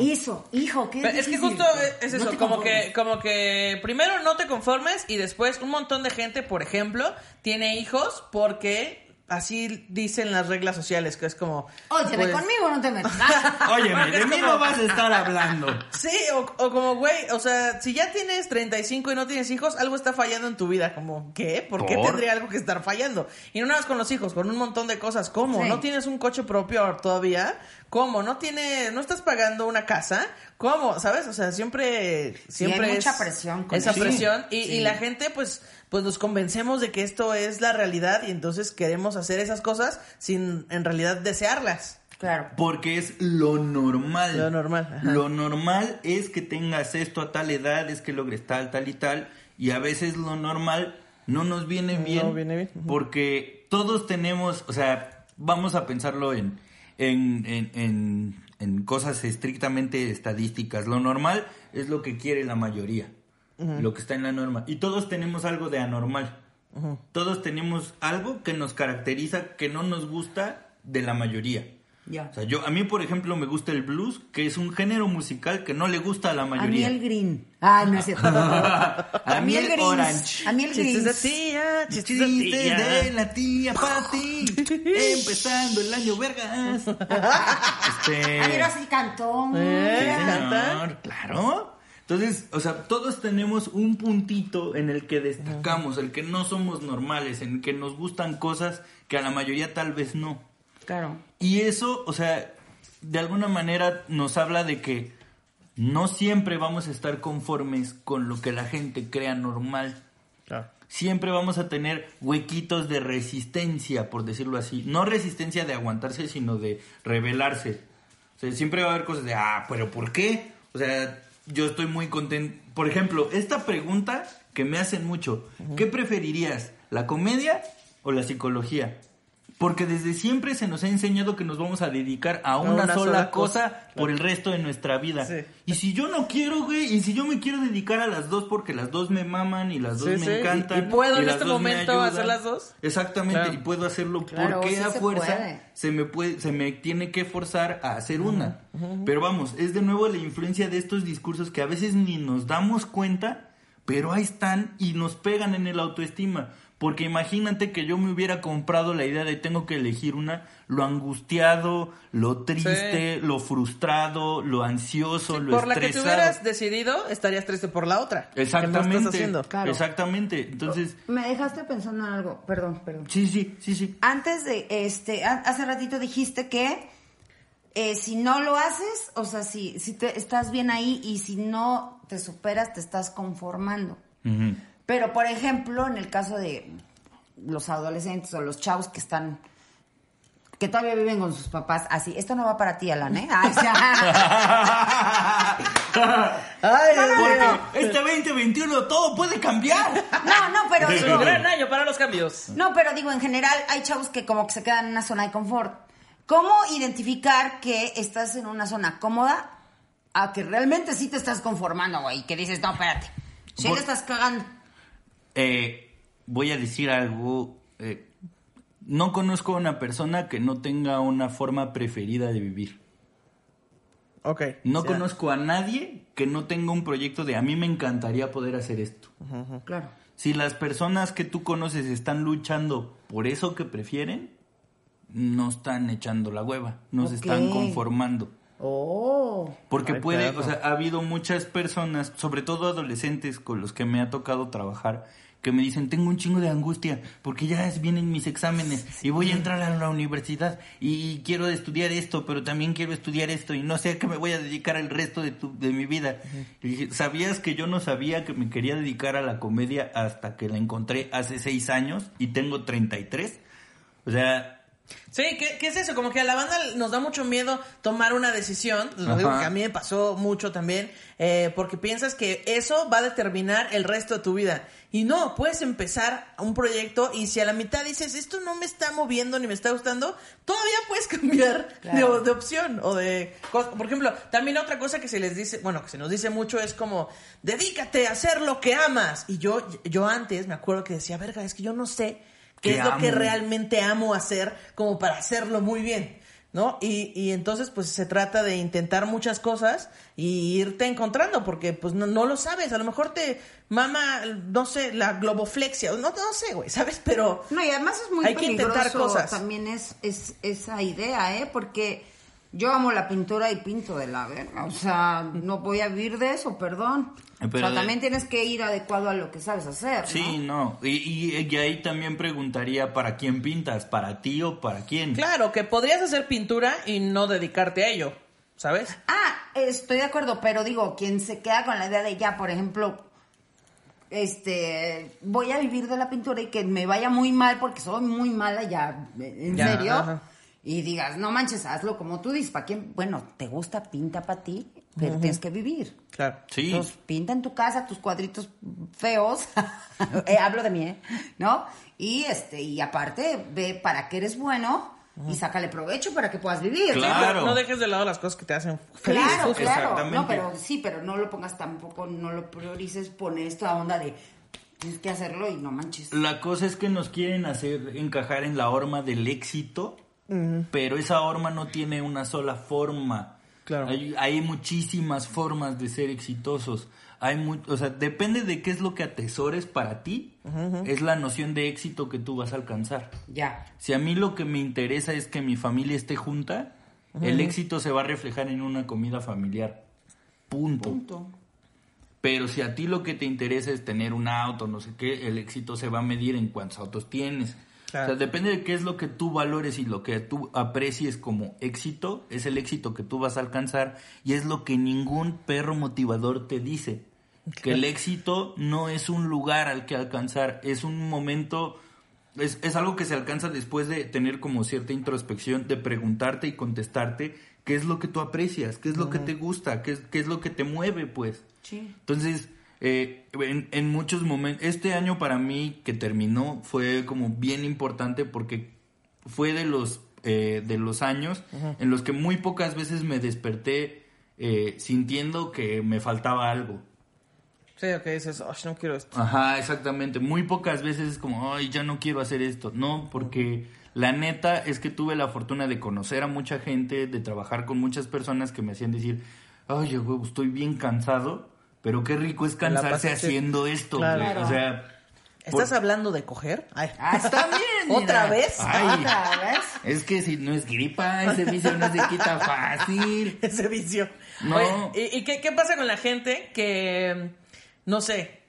Hizo, hijo, qué Pero es que justo es eso, como que, como que primero no te conformes y después un montón de gente, por ejemplo, tiene hijos porque así dicen las reglas sociales, que es como... Óyeme, pues, conmigo no te metas. Óyeme, de mí no vas a estar hablando. Sí, o, o como, güey, o sea, si ya tienes 35 y no tienes hijos, algo está fallando en tu vida. Como, ¿qué? ¿Por, qué tendría algo que estar fallando? Y no nada más con los hijos, con un montón de cosas. ¿Cómo? Sí. ¿No tienes un coche propio todavía? ¿Cómo? ¿No tiene, no estás pagando una casa? ¿Cómo? ¿Sabes? O sea, siempre, siempre hay mucha es presión con esa presión. Y, Sí. y la gente, pues, pues nos convencemos de que esto es la realidad y entonces queremos hacer esas cosas sin en realidad desearlas. Claro. Porque es lo normal. Lo normal, ajá. Lo normal es que tengas esto a tal edad, es que logres tal, tal y tal. Y a veces lo normal no nos viene No bien. viene bien. Porque todos tenemos, o sea, vamos a pensarlo en, en, en, en, en cosas estrictamente estadísticas. Lo normal es lo que quiere la mayoría. Lo que está en la norma. Y todos tenemos algo de anormal. Todos tenemos algo que nos caracteriza, que no nos gusta de la mayoría. Ya. O sea, yo, a mí, por ejemplo, me gusta el blues, que es un género musical que no le gusta a la A mí mayoría. el green. Ah, no es cierto. A mí el green. orange. A mí el Chistes de green. tía, chistes de Chistes tía. de la tía Pati, empezando el año vergas. Este... Ah, mira, sí cantó. Eh, Sí, canta. señor, claro. Entonces, o sea, todos tenemos un puntito en el que destacamos, el que no somos normales, en el que nos gustan cosas que a la mayoría tal vez no. Claro. Y eso, o sea, de alguna manera nos habla de que no siempre vamos a estar conformes con lo que la gente crea normal. Siempre vamos a tener huequitos de resistencia, por decirlo así. No resistencia de aguantarse, sino de rebelarse. O sea, siempre va a haber cosas de, ah, pero ¿por qué? O sea, yo estoy muy contento. Por ejemplo, esta pregunta que me hacen mucho, ¿qué preferirías? ¿La comedia o la psicología? Porque desde siempre se nos ha enseñado que nos vamos a dedicar a una, una sola, sola cosa, cosa, por el resto de nuestra vida. Sí. Y si yo no quiero, güey, y si yo me quiero dedicar a las dos porque las dos me maman y las dos Sí, me sí, y- encantan. y puedo en las este dos me momento ayudan. hacer las dos. Exactamente, Claro. y puedo hacerlo Claro, porque sí a fuerza puede. se me puede, se me tiene que forzar a hacer una. Pero vamos, es de nuevo la influencia de estos discursos que a veces ni nos damos cuenta, pero ahí están y nos pegan en el autoestima. Porque imagínate que yo me hubiera comprado la idea de tengo que elegir una, lo angustiado, lo triste, lo frustrado, lo ansioso, lo Por la que te estresado. hubieras decidido, estarías triste por la otra. que no Exactamente, estás haciendo. Claro. exactamente. Entonces, Me dejaste pensando en algo. Perdón, perdón. sí, sí, sí, sí. Antes de, este, ha- hace ratito dijiste que eh, si no lo haces, o sea, si, si te, estás bien ahí y si no te superas, te estás conformando. Pero, por ejemplo, en el caso de los adolescentes o los chavos que están que todavía viven con sus papás así. Esto no va para ti, Alan, ¿eh? Ay, ya. Ay, No, no, este 2021 todo puede cambiar. No, no, pero Es un gran año para los cambios. no, pero digo, en general hay chavos que como que se quedan en una zona de confort. ¿Cómo identificar que estás en una zona cómoda a que realmente sí te estás conformando, güey? Que dices, no, espérate, sí Por- le estás cagando. Eh, voy a decir algo. eh, no conozco a una persona que no tenga una forma preferida de vivir. Ok. No sea, conozco a nadie que no tenga un proyecto de a mí me encantaría poder hacer esto. Claro. Si las personas que tú conoces están luchando por eso que prefieren, no están echando la hueva, no se están conformando. Oh. Porque Ay, puede, perro. o sea, ha habido muchas personas, sobre todo adolescentes con los que me ha tocado trabajar, que me dicen, tengo un chingo de angustia porque ya vienen mis exámenes y voy a entrar a la universidad y quiero estudiar esto, pero también quiero estudiar esto y no sé a qué me voy a dedicar el resto de, tu- de mi vida. Y dije, ¿sabías que yo no sabía que me quería dedicar a la comedia hasta que la encontré hace seis años y tengo 33? O sea, Sí, ¿qué, qué es eso? Como que a la banda nos da mucho miedo tomar una decisión. Lo digo que a mí me pasó mucho también. eh, porque piensas que eso va a determinar el resto de tu vida. Y no, puedes empezar un proyecto y si a la mitad dices, esto no me está moviendo ni me está gustando, todavía puedes cambiar Claro. de, de opción o de... Por ejemplo, también otra cosa que se les dice, bueno, que se nos dice mucho es como, dedícate a hacer lo que amas. Y yo, yo antes me acuerdo que decía, verga, es que yo no sé qué ¿Qué es lo que realmente amo hacer como para hacerlo muy bien, ¿no? Y, y entonces pues se trata de intentar muchas cosas y irte encontrando porque pues no, no lo sabes, a lo mejor te mama, no sé, la globoflexia, no, no sé, güey, ¿sabes? Pero No, y además es muy Hay que intentar cosas. también es, es esa idea, ¿eh? Porque yo amo la pintura y pinto de la verga. O sea, no voy a vivir de eso, perdón. O pero de- también tienes que ir adecuado a lo que sabes hacer, ¿no? Sí, no. Y, y- y ahí también preguntaría, ¿para quién pintas? ¿Para ti o para quién? claro, que podrías hacer pintura y no dedicarte a ello, ¿sabes? Ah, estoy de acuerdo, pero digo, quien se queda con la idea de ya, por ejemplo, este, voy a vivir de la pintura y que me vaya muy mal porque soy muy mala ya, en Ya, serio. ajá. Y digas, no manches, hazlo como tú dices, ¿para quién? Bueno, te gusta, pinta para ti, pero tienes que vivir. Claro. Sí. Entonces, pinta en tu casa tus cuadritos feos. Eh, hablo de mí, ¿eh? ¿No? Y este, y aparte, ve para qué eres bueno y sácale provecho para que puedas vivir. ¿no? Claro. No dejes de lado las cosas que te hacen feliz. Claro, claro. Exactamente. No, pero sí, pero no lo pongas tampoco, no lo priorices, poner esta onda de tienes que hacerlo y no manches. La cosa es que nos quieren hacer encajar en la horma del éxito, pero esa horma no tiene una sola forma. Claro. Hay, hay muchísimas formas de ser exitosos. Hay mu- o sea, depende de qué es lo que atesores para ti, es la noción de éxito que tú vas a alcanzar. Ya. Si a mí lo que me interesa es que mi familia esté junta, el éxito se va a reflejar en una comida familiar. Punto. Punto. Pero si a ti lo que te interesa es tener un auto, no sé qué, el éxito se va a medir en cuántos autos tienes. Claro. O sea, depende de qué es lo que tú valores y lo que tú aprecies como éxito, es el éxito que tú vas a alcanzar y es lo que ningún perro motivador te dice. Que el éxito no es un lugar al que alcanzar, es un momento, es, es algo que se alcanza después de tener como cierta introspección, de preguntarte y contestarte qué es lo que tú aprecias, qué es lo que te gusta, qué es, qué es lo que te mueve, pues. Sí. Entonces, eh, en, en muchos momentos, este año para mí que terminó fue como bien importante porque fue de los, eh, de los años en los que muy pocas veces me desperté eh, sintiendo que me faltaba algo. Sí, ok, dices, "Ay, no quiero esto. Ajá, exactamente. Muy pocas veces es como, ay, ya no quiero hacer esto. No, porque la neta es que tuve la fortuna de conocer a mucha gente, de trabajar con muchas personas que me hacían decir, ay, huevo, estoy bien cansado, pero qué rico es cansarse haciendo esto. Claro. güey". O sea, ¿Estás por- hablando de coger? Ay. Ah, está bien. mira. ¿Otra vez? Ay. ¿Otra vez? es que si no es gripa, ese vicio no se quita fácil. ese vicio. No. Oye, ¿y, y qué, qué pasa con la gente que, no sé,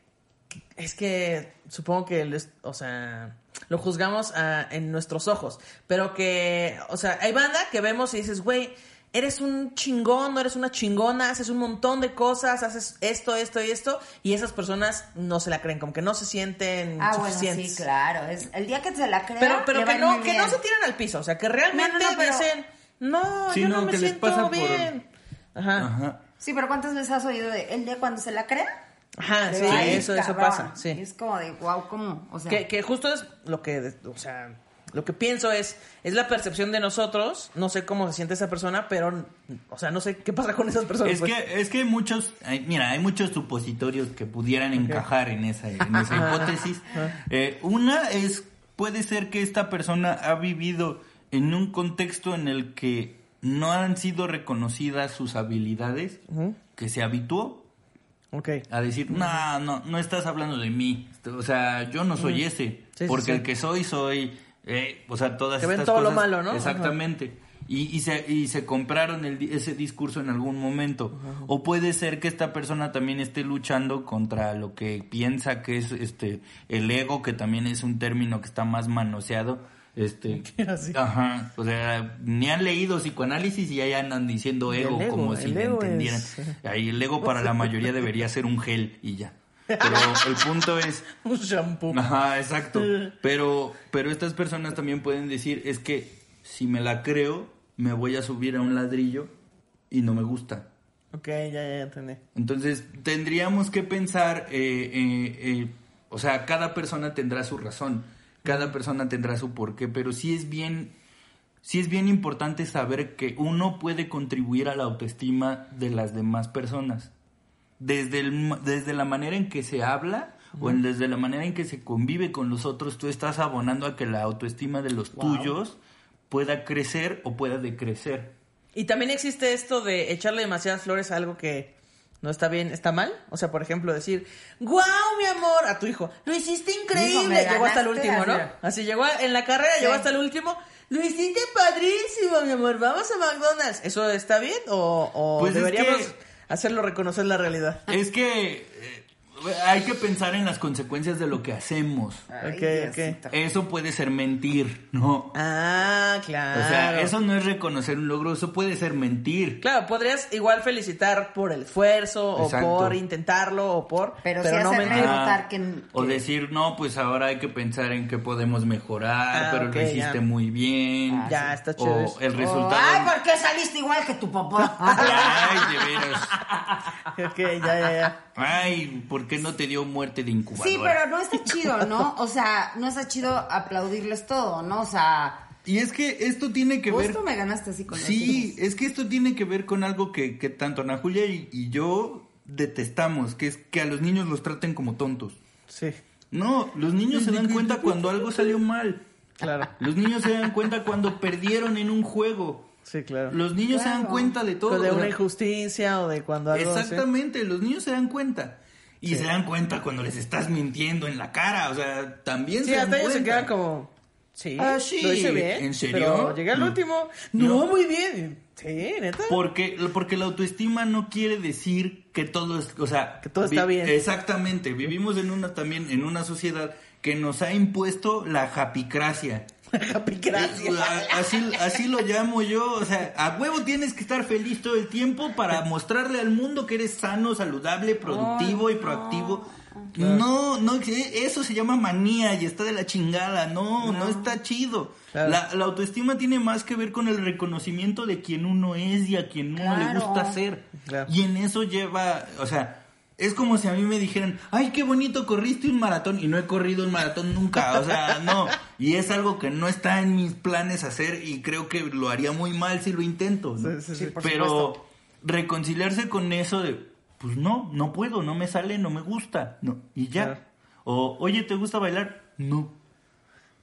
es que supongo que, les- o sea, lo juzgamos ah, en nuestros ojos, pero que, o sea, hay banda que vemos y dices, güey, eres un chingón, no eres una chingona, haces un montón de cosas, haces esto, esto y esto, y esas personas no se la creen, como que no se sienten Ah, bueno, suficientes. sí, claro. Es, el día que se la crea, Pero, pero que no, que no bien. se tiran al piso, o sea, que realmente No, no, no, pero- dicen, no, Sí, yo no, no, me que siento pasa por- bien. Ajá. Ajá. Sí, pero ¿cuántas veces has oído de el día cuando se la crea? Ajá, sí, eso, eso pasa, sí. Y es como de, wow, ¿cómo? O sea, Que, que justo es lo que, o sea, lo que pienso es, es la percepción de nosotros, no sé cómo se siente esa persona, pero, o sea, no sé qué pasa con esas personas. Es pues. que, es que hay muchos, hay- mira, hay muchos supositorios que pudieran encajar en esa, en esa hipótesis. Eh, una es, puede ser que esta persona ha vivido en un contexto en el que no han sido reconocidas sus habilidades, que se habituó Ok. a decir, no, no, no estás hablando de mí. O sea, yo no soy ese. sí, porque sí. el que soy, soy. Eh, o sea, todas Que ven estas todo lo malo, ¿no? Exactamente. Y, y, se, y se compraron el ese discurso en algún momento. O puede ser que esta persona también esté luchando contra lo que piensa que es este el ego, que también es un término que está más manoseado. Este, Así. ajá, o sea, ni han leído psicoanálisis y ya andan diciendo ego, ego, como si ego entendieran. es- Ahí el ego para la mayoría debería ser un gel y ya. Pero el punto es, Un shampoo. ajá, exacto. Pero, pero estas personas también pueden decir, es que si me la creo, me voy a subir a un ladrillo y no me gusta. Ok, ya, ya entendí. Entonces tendríamos que pensar, eh, eh, eh, o sea, cada persona tendrá su razón, cada persona tendrá su porqué, pero sí es bien, sí es bien importante saber que uno puede contribuir a la autoestima de las demás personas, desde el, desde la manera en que se habla o en- desde la manera en que se convive con los otros, tú estás abonando a que la autoestima de los tuyos pueda crecer o pueda decrecer. Y también existe esto de echarle demasiadas flores a algo que no está bien, está mal. O sea, por ejemplo, decir, ¡Guau, mi amor! A tu hijo, ¡Lo hiciste increíble! llegó hasta el último, ¿no? así. Llegó a- en la carrera, Sí. llegó hasta el último. ¡Lo hiciste padrísimo, mi amor! ¡Vamos a McDonald's! ¿Eso está bien? ¿O, o Pues es deberíamos que- hacerlo reconocer la realidad? Es que hay que pensar en las consecuencias de lo que hacemos. ay, Ok, Diosito. Eso puede ser mentir, ¿no? Ah, claro. O sea, eso no es reconocer un logro, eso puede ser mentir. Claro, podrías igual felicitar por el esfuerzo Exacto. o por intentarlo o por... Pero sí no mentir. Notar que- O decir, no, pues ahora hay que pensar en qué podemos mejorar, Ah, pero lo hiciste ya. muy bien. Ya, está chido O el Oh, resultado... ay, ¿por qué saliste igual que tu papá? Ay, de veras. Ok, ya, ya, ya. Ay, ¿por qué no te dio muerte de incubadora? Sí, pero no está chido, ¿no? O sea, no está chido aplaudirles todo, ¿no? O sea, Y es que esto tiene que ver... justo me ganaste así con Sí, es que esto tiene que ver con algo que, que tanto Ana Julia y, y yo detestamos, que es que a los niños los traten como tontos. Sí, No, los niños se dan cuenta cuando algo salió mal. claro. Los niños se dan cuenta cuando perdieron en un juego. Sí, claro. Los niños se dan Claro. cuenta de todo. de o una sea, injusticia o de cuando algo... así. Exactamente, los niños se dan cuenta. Y se dan cuenta cuando les estás mintiendo en la cara. O sea, también Sí, se dan hasta ellos se cuenta. quedan como... Sí, Ah, sí. lo hice bien. ¿En serio? Pero llegué al último. No, No. muy bien. Sí, neta. Porque, porque la autoestima no quiere decir que todo es, o sea, Que todo está bien. Exactamente, vivimos en una también en una sociedad que nos ha impuesto la japicracia. Gracias. Eh, Así, así lo llamo yo, o sea, a huevo tienes que estar feliz todo el tiempo para mostrarle al mundo que eres sano, saludable, productivo y proactivo. No, no, e- eso se llama manía y está de la chingada, no, no, está chido. Claro. La, la autoestima tiene más que ver con el reconocimiento de quien uno es y a quien uno le gusta ser. Claro. Y en eso lleva, o sea, es como si a mí me dijeran, ay, qué bonito corriste un maratón y no he corrido un maratón nunca, o sea, no. Y es algo que no está en mis planes hacer y creo que lo haría muy mal si lo intento. ¿no? Sí, sí, sí. por Pero supuesto. reconciliarse con eso de, pues no, no puedo, no me sale, no me gusta, no, y ya. Claro. O, oye, ¿te gusta bailar? No.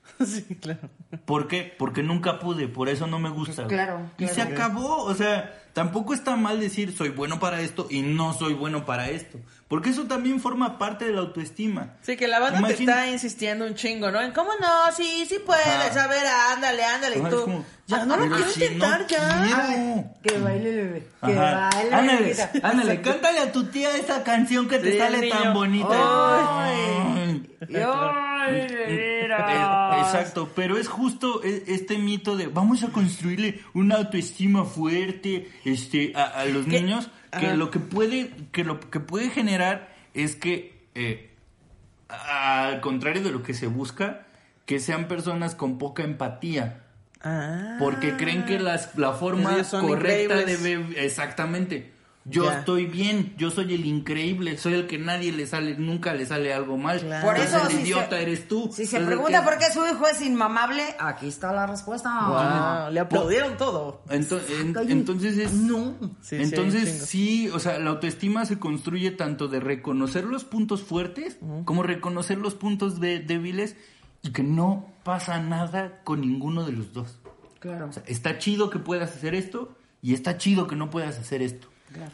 sí, claro. ¿Por qué? Porque nunca pude, por eso no me gusta. Claro, Y claro. se acabó, o sea, tampoco está mal decir soy bueno para esto y no soy bueno para esto, porque eso también forma parte de la autoestima. Sí, que la banda te está insistiendo un chingo, ¿no? En cómo no, sí, sí puedes, Ajá. a ver, ándale, ándale. Ajá, y tú, como, ya no lo quiero si intentar, no ya. quiero. Que baile, bebé. Que Ajá. baile, Ándale, ándale, cántale a tu tía esa canción que te Sí, sale el tan bonita. Ay. Ay. Ay, Eh. Exacto, pero es justo e- este mito de vamos a construirle una autoestima fuerte este, a, a los ¿Qué? niños que Ajá. lo que puede que lo que puede generar es que eh, al contrario de lo que se busca que sean personas con poca empatía Ah. porque creen que las, la forma correcta increíbles. debe exactamente yo Ya. estoy bien, yo soy el increíble, soy el que nadie le sale, nunca le sale algo mal. Claro. Por Entonces, eso, el si idiota se- eres tú. Si se el pregunta que- por qué su hijo es inmamable, aquí está la respuesta. Wow, le aplaudieron todo. Ento- en- Ay, entonces es no. Sí, entonces sí, o sea, la autoestima se construye tanto de reconocer los puntos fuertes como reconocer los puntos de- débiles y que no pasa nada con ninguno de los dos. Claro. O sea, está chido que puedas hacer esto y está chido que no puedas hacer esto.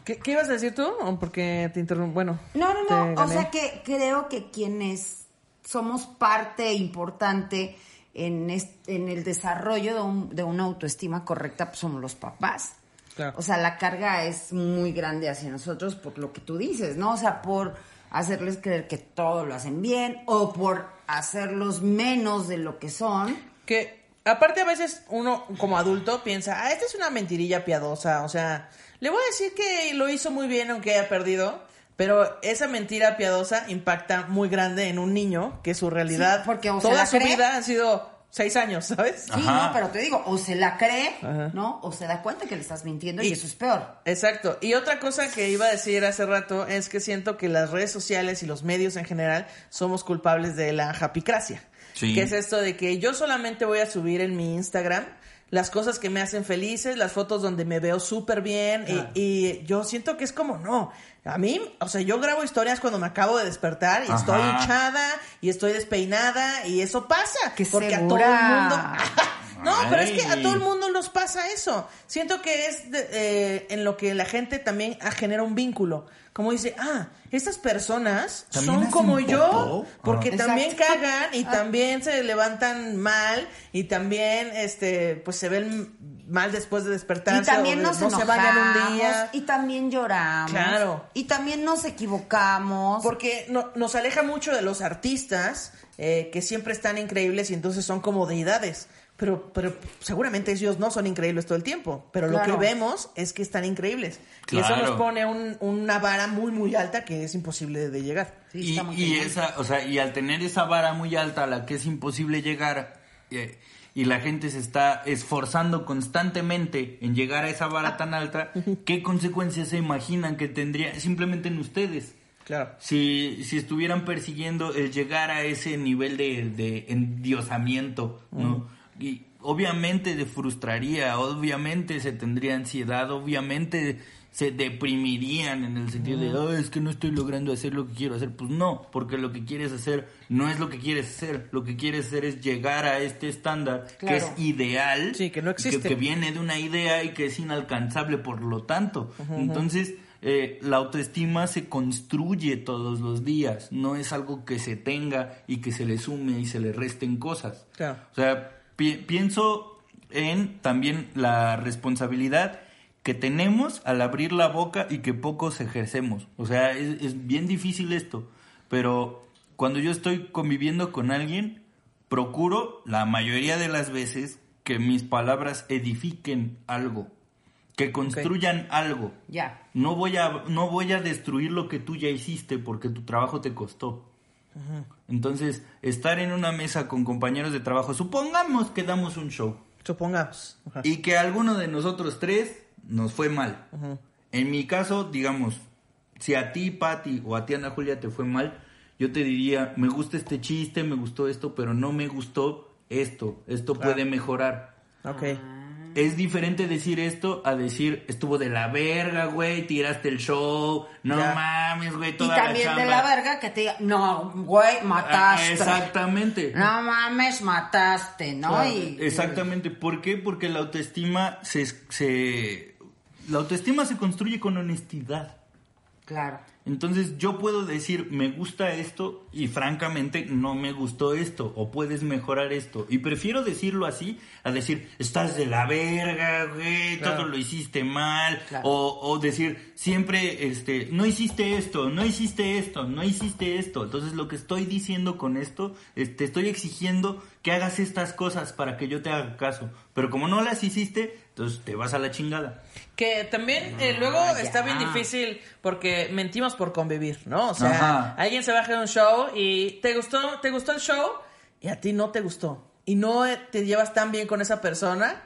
¿Qué, qué ibas a decir tú? ¿O Porque te interrumpí. Bueno. No, no, no. O sea que creo que quienes somos parte importante en, est- en el desarrollo de, un- de una autoestima correcta pues somos los papás. Claro. O sea, la carga es muy grande hacia nosotros por lo que tú dices, ¿no? O sea, por hacerles creer que todo lo hacen bien o por hacerlos menos de lo que son. Que aparte a veces uno como adulto piensa, ah, esta es una mentirilla piadosa, o sea, le voy a decir que lo hizo muy bien aunque haya perdido, pero esa mentira piadosa impacta muy grande en un niño que su realidad Sí, porque o toda su cree. vida han sido seis años, ¿sabes? Sí, Ajá. no, pero te digo, o se la cree, Ajá. ¿no? O se da cuenta que le estás mintiendo y, Y- eso es peor. Exacto. Y otra cosa que iba a decir hace rato es que siento que las redes sociales y los medios en general somos culpables de la japicracia. Sí. Que es esto de que yo solamente voy a subir en mi Instagram las cosas que me hacen felices, las fotos donde me veo súper bien y, y yo siento que es como no. A mí, o sea, yo grabo historias cuando me acabo de despertar y Ajá. estoy hinchada y estoy despeinada y eso pasa. ¡Qué porque segura! a todo el mundo... No, pero es que a todo el mundo nos pasa eso. Siento que es de- eh, en lo que la gente también ah, genera un vínculo. Como dice, ah, estas personas ¿También son como yo, porque Ah. también Exacto. cagan y también se levantan mal y también, este, pues se ven mal después de despertarse. Y también o nos no se bañan un enojamos, día. y también lloramos. Claro. Y también nos equivocamos. Porque no- nos aleja mucho de los artistas eh, que siempre están increíbles y entonces son como deidades. Pero, pero seguramente ellos no son increíbles todo el tiempo. Pero lo que vemos es que están increíbles. Y eso nos pone un- una vara muy, muy alta que es imposible de llegar. Sí, y, está muy y cañón. esa, o sea, y al tener esa vara muy alta a la que es imposible llegar eh, y la gente se está esforzando constantemente en llegar a esa vara tan alta, ¿qué consecuencias se imaginan que tendría simplemente en ustedes? Claro. Si, si estuvieran persiguiendo el llegar a ese nivel de, de endiosamiento, ¿no? Y obviamente se frustraría, obviamente se tendría ansiedad, obviamente se deprimirían en el sentido de, "Oh, es que no estoy logrando hacer lo que quiero hacer. Pues no, porque lo que quieres hacer no es lo que quieres hacer. Lo que quieres hacer es llegar a este estándar que es ideal, Sí, que no existe. que viene de una idea y que es inalcanzable por lo tanto. Entonces, eh, la autoestima se construye todos los días, no es algo que se tenga y que se le sume y se le resten cosas. Claro. O sea, pi- pienso en también la responsabilidad que tenemos al abrir la boca y que pocos ejercemos. O sea, es, es bien difícil esto, pero cuando yo estoy conviviendo con alguien, procuro la mayoría de las veces que mis palabras edifiquen algo, que construyan algo. Ya. No voy a no voy a destruir lo que tú ya hiciste porque tu trabajo te costó. Entonces, estar en una mesa con compañeros de trabajo, supongamos que damos un show Supongamos. Ajá. y que alguno de nosotros tres nos fue mal. En mi caso, digamos, si a ti, Patti, o a ti, Ana Julia, te fue mal, yo te diría, me gusta este chiste, me gustó esto, pero no me gustó esto, esto puede mejorar. Ok. Es diferente decir esto a decir, estuvo de la verga, güey, tiraste el show, no Ya. mames, güey, Y toda también la de la verga que te diga, no, güey, Ah, mataste. Exactamente. No mames, mataste, ¿no? Claro, Y, Exactamente. ¿Por qué? Porque la autoestima se, se- la autoestima se construye con honestidad. Claro. Entonces yo puedo decir, me gusta esto y francamente no me gustó esto, o puedes mejorar esto. Y prefiero decirlo así a decir, estás de la verga, güey, todo lo hiciste mal. O, o decir, siempre, este, no hiciste esto, no hiciste esto, no hiciste esto. Entonces lo que estoy diciendo con esto, es, te estoy exigiendo que hagas estas cosas para que yo te haga caso. Pero como no las hiciste, entonces te vas a la chingada. Que también eh, luego está bien difícil porque mentimos por convivir, ¿no? O sea, Ajá. alguien se baja de un show y te gustó, te gustó el show y a ti no te gustó. Y no eh, te llevas tan bien con esa persona.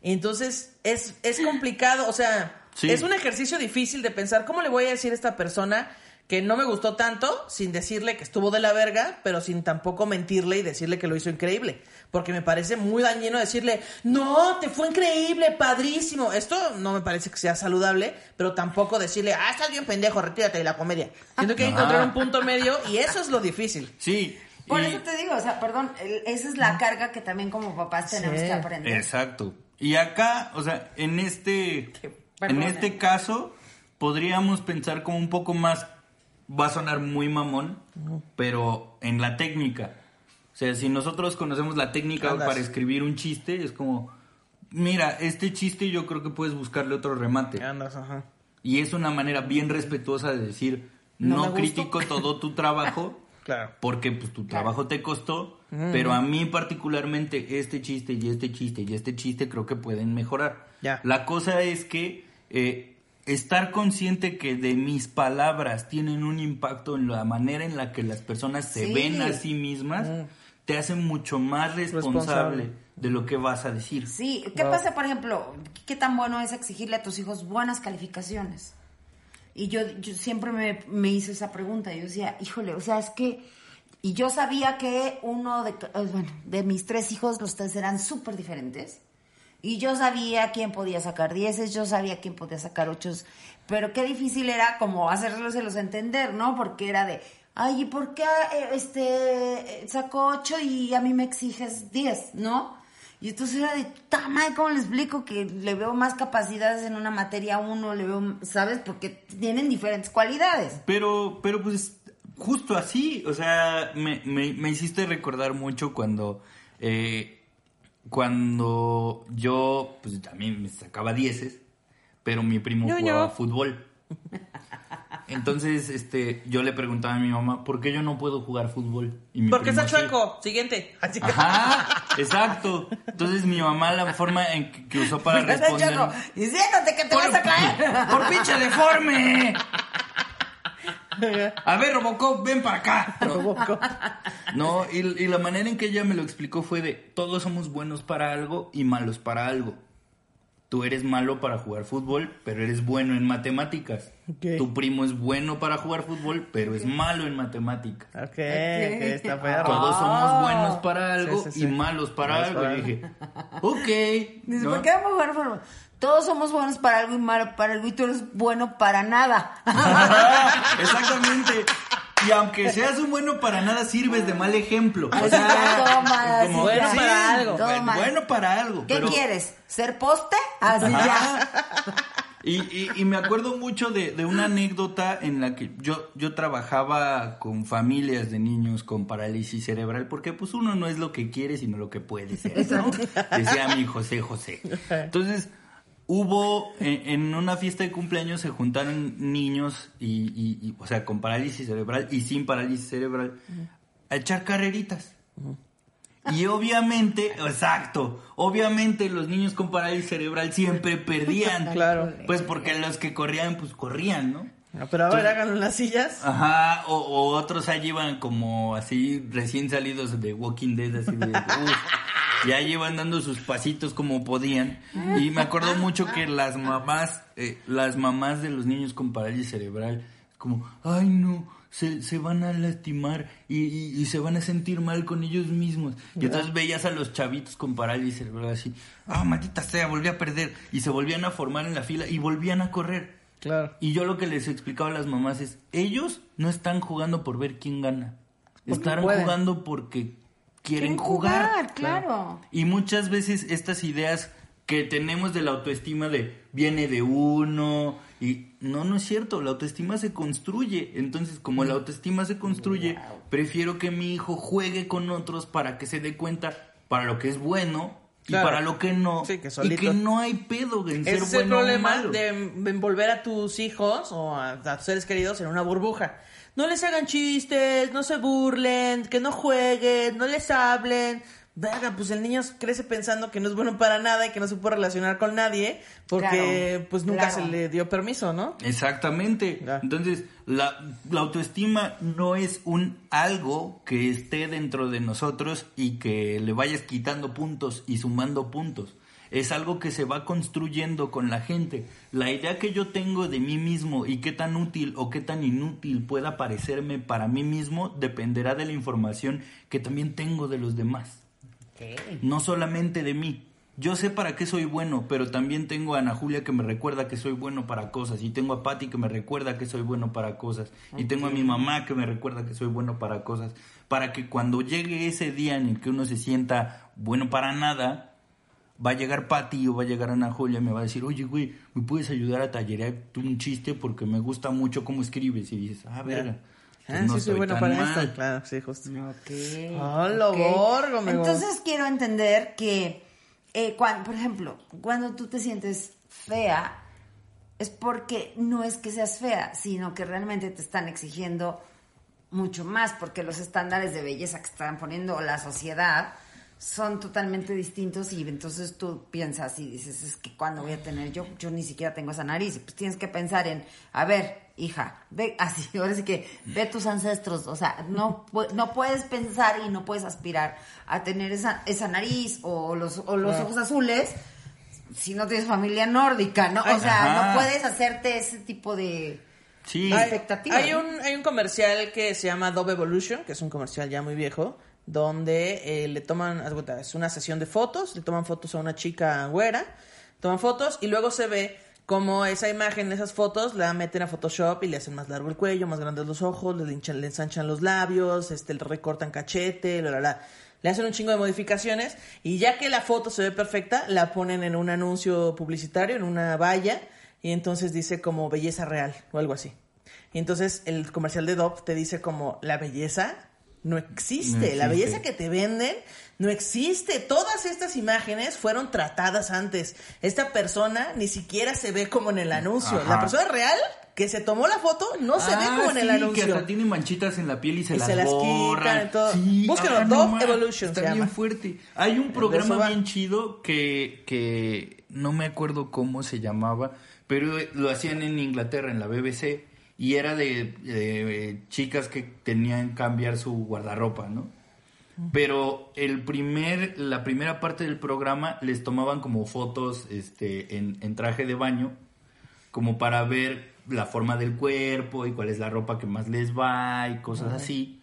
Y entonces es, es complicado, o sea, Sí. es un ejercicio difícil de pensar cómo le voy a decir a esta persona que no me gustó tanto sin decirle que estuvo de la verga, pero sin tampoco mentirle y decirle que lo hizo increíble. Porque me parece muy dañino decirle, no, te fue increíble, padrísimo. Esto no me parece que sea saludable, pero tampoco decirle, ah, estás bien pendejo, retírate de la comedia. Siento que hay que encontrar un punto medio y eso es lo difícil. Sí. Por y- eso te digo, o sea, perdón, esa es la carga que también como papás tenemos Sí. que aprender. Exacto. Y acá, o sea, en este, en este caso, podríamos pensar como un poco más, va a sonar muy mamón, pero en la técnica. O sea, si nosotros conocemos la técnica Andas. para escribir un chiste, es como, mira, este chiste yo creo que puedes buscarle otro remate. Andas, ajá. Y es una manera bien respetuosa de decir, No no, me gustó". critico todo tu trabajo, Claro. porque pues tu trabajo te costó, pero a mí particularmente este chiste y este chiste y este chiste creo que pueden mejorar. Ya. La cosa es que eh, estar consciente que de mis palabras tienen un impacto en la manera en la que las personas se Sí. ven a sí mismas, te hace mucho más responsable, Responsable. de lo que vas a decir. Sí, ¿qué Wow. pasa, por ejemplo, qué tan bueno es exigirle a tus hijos buenas calificaciones? Y yo, yo siempre me, me hice esa pregunta, yo decía, híjole, o sea, es que, y yo sabía que uno de, bueno, de mis tres hijos, los tres eran súper diferentes, y yo sabía quién podía sacar dieces, yo sabía quién podía sacar ochos, pero qué difícil era como hacérselos entender, ¿no? Porque era de, ay, ¿y por qué eh, este sacó ocho y a mí me exiges diez, no? Y entonces era de, "Ta madre, ¿cómo le explico que le veo más capacidades en una materia uno? Le veo, ¿sabes? Porque tienen diferentes cualidades. Pero, pero pues justo así, o sea, me, me, me hiciste recordar mucho cuando, eh, cuando yo, pues también me sacaba dieces, pero mi primo jugaba fútbol. Entonces, este, yo le preguntaba a mi mamá, ¿por qué yo no puedo jugar fútbol? Y mi Porque está chueco. Siguiente. Así que... Ajá, exacto. Entonces mi mamá la forma en que, que usó para responder... Diciéndote que te vas a caer. ¡Por pinche deforme! A ver, Robocop, ven para acá. No, y, y la manera en que ella me lo explicó fue de todos somos buenos para algo y malos para algo. Tú eres malo para jugar fútbol, pero eres bueno en matemáticas. Tu primo es bueno para jugar fútbol, pero es malo en matemáticas. Ok, ok, está perro. Todos somos buenos para algo Sí, sí, sí. y malos para Malos algo. para y dije, ok. Dice, ¿no? ¿por qué vamos a jugar fútbol? Todos somos buenos para algo y malo para algo y tú eres bueno para nada. Exactamente. Y aunque seas un bueno para nada, sirves de mal ejemplo. O sea, Toma, como, bueno para algo. Bueno, para algo. ¿Qué pero- quieres? ¿Ser poste? Así ya. Y, y- y me acuerdo mucho de, de una anécdota en la que yo, yo trabajaba con familias de niños con parálisis cerebral, porque pues uno no es lo que quiere, sino lo que puede ser. ¿no? Decía mi José José. Entonces, hubo en, en una fiesta de cumpleaños se juntaron niños y, y- y, o sea, con parálisis cerebral y sin parálisis cerebral a echar carreritas. Y obviamente, exacto, obviamente los niños con parálisis cerebral siempre perdían. Claro. Pues porque los que corrían, pues corrían, ¿no? Ah, Pero a ver, háganlo en las sillas. Ajá, o, o otros ahí iban como así recién salidos de Walking Dead, así de... ya llevan dando sus pasitos como podían. Y me acuerdo mucho que las mamás, eh, las mamás de los niños con parálisis cerebral, como, ay no, se, se van a lastimar y, y- y se van a sentir mal con ellos mismos. Y entonces veías a los chavitos con parálisis cerebral así, ah, maldita sea, volví a perder. Y se volvían a formar en la fila y volvían a correr. Claro. Y yo lo que les explicaba a las mamás es, ellos no están jugando por ver quién gana. Están pueden. jugando porque quieren Quieren jugar. jugar, claro. Y muchas veces estas ideas que tenemos de la autoestima de viene de uno y no, no es cierto, la autoestima se construye. Entonces, como la autoestima se construye, prefiero que mi hijo juegue con otros para que se dé cuenta para lo que es bueno y Claro. para lo que no. Sí, que y que no hay pedo en ser es el bueno o problema malo. de envolver a tus hijos o a, a tus seres queridos en una burbuja. No les hagan chistes, no se burlen, que no jueguen, no les hablen. Verga, pues el niño crece pensando que no es bueno para nada y que no se puede relacionar con nadie porque Claro, pues nunca claro. se le dio permiso, ¿no? Exactamente. Ya. Entonces, la, la autoestima no es un algo que esté dentro de nosotros y que le vayas quitando puntos y sumando puntos. Es algo que se va construyendo con la gente. La idea que yo tengo de mí mismo y qué tan útil o qué tan inútil pueda parecerme para mí mismo dependerá de la información que también tengo de los demás no solamente de mí. Yo sé para qué soy bueno, pero también tengo a Ana Julia que me recuerda que soy bueno para cosas, y tengo a Patti que me recuerda que soy bueno para cosas, y tengo a mi mamá que me recuerda que soy bueno para cosas, para que cuando llegue ese día en el que uno se sienta bueno para nada, va a llegar Patti o va a llegar Ana Julia y me va a decir, oye, güey, ¿me puedes ayudar a tallerear tú un chiste? Porque me gusta mucho cómo escribes. Y dices, ah, verga. pues Ah, no sí, soy estoy bueno tan para mal". esto. Claro, sí, justo. Ok. ¡Hala, ok. borgo, amigo! Entonces quiero entender que, eh, cuan- por ejemplo, cuando tú te sientes fea, es porque no es que seas fea, sino que realmente te están exigiendo mucho más, porque los estándares de belleza que están poniendo la sociedad son totalmente distintos y entonces tú piensas y dices, es que cuando voy a tener yo, yo ni siquiera tengo esa nariz, y pues tienes que pensar en, a ver, hija, ve, así, ahora sí que ve tus ancestros, o sea, no, no puedes pensar y no puedes aspirar a tener esa, esa nariz o los, o los ojos azules si no tienes familia nórdica, ¿no? O sea, Ajá. no puedes hacerte ese tipo de... Sí, Hay, expectativa, hay un, hay un comercial que se llama Dove Evolution, que es un comercial ya muy viejo, donde eh, le toman, es una sesión de fotos, le toman fotos a una chica güera, toman fotos y luego se ve como esa imagen, esas fotos, la meten a Photoshop y le hacen más largo el cuello, más grandes los ojos, le, hinchan- le ensanchan los labios, este, recortan cachete, la, la, la. Le hacen un chingo de modificaciones y ya que la foto se ve perfecta, la ponen en un anuncio publicitario, en una valla, y entonces dice como belleza real o algo así. Y entonces el comercial de Dove te dice como la belleza no existe, No la belleza que te venden no existe. Todas estas imágenes fueron tratadas antes. Esta persona ni siquiera se ve como en el anuncio. Ajá. La persona real que se tomó la foto no se ve Ah, como en el anuncio. que hasta tiene manchitas en la piel y se Y las se las borran. Sí, Búsquenlo, ah, Dove ma, Evolution Está se bien llama. fuerte. Hay un programa bien chido que, que no me acuerdo cómo se llamaba, pero lo hacían en Inglaterra, en la BBC, y era de, de chicas que tenían que cambiar su guardarropa, ¿no? Pero el primer, la primera parte del programa les tomaban como fotos este, en, en traje de baño, como para ver la forma del cuerpo y cuál es la ropa que más les va y cosas así.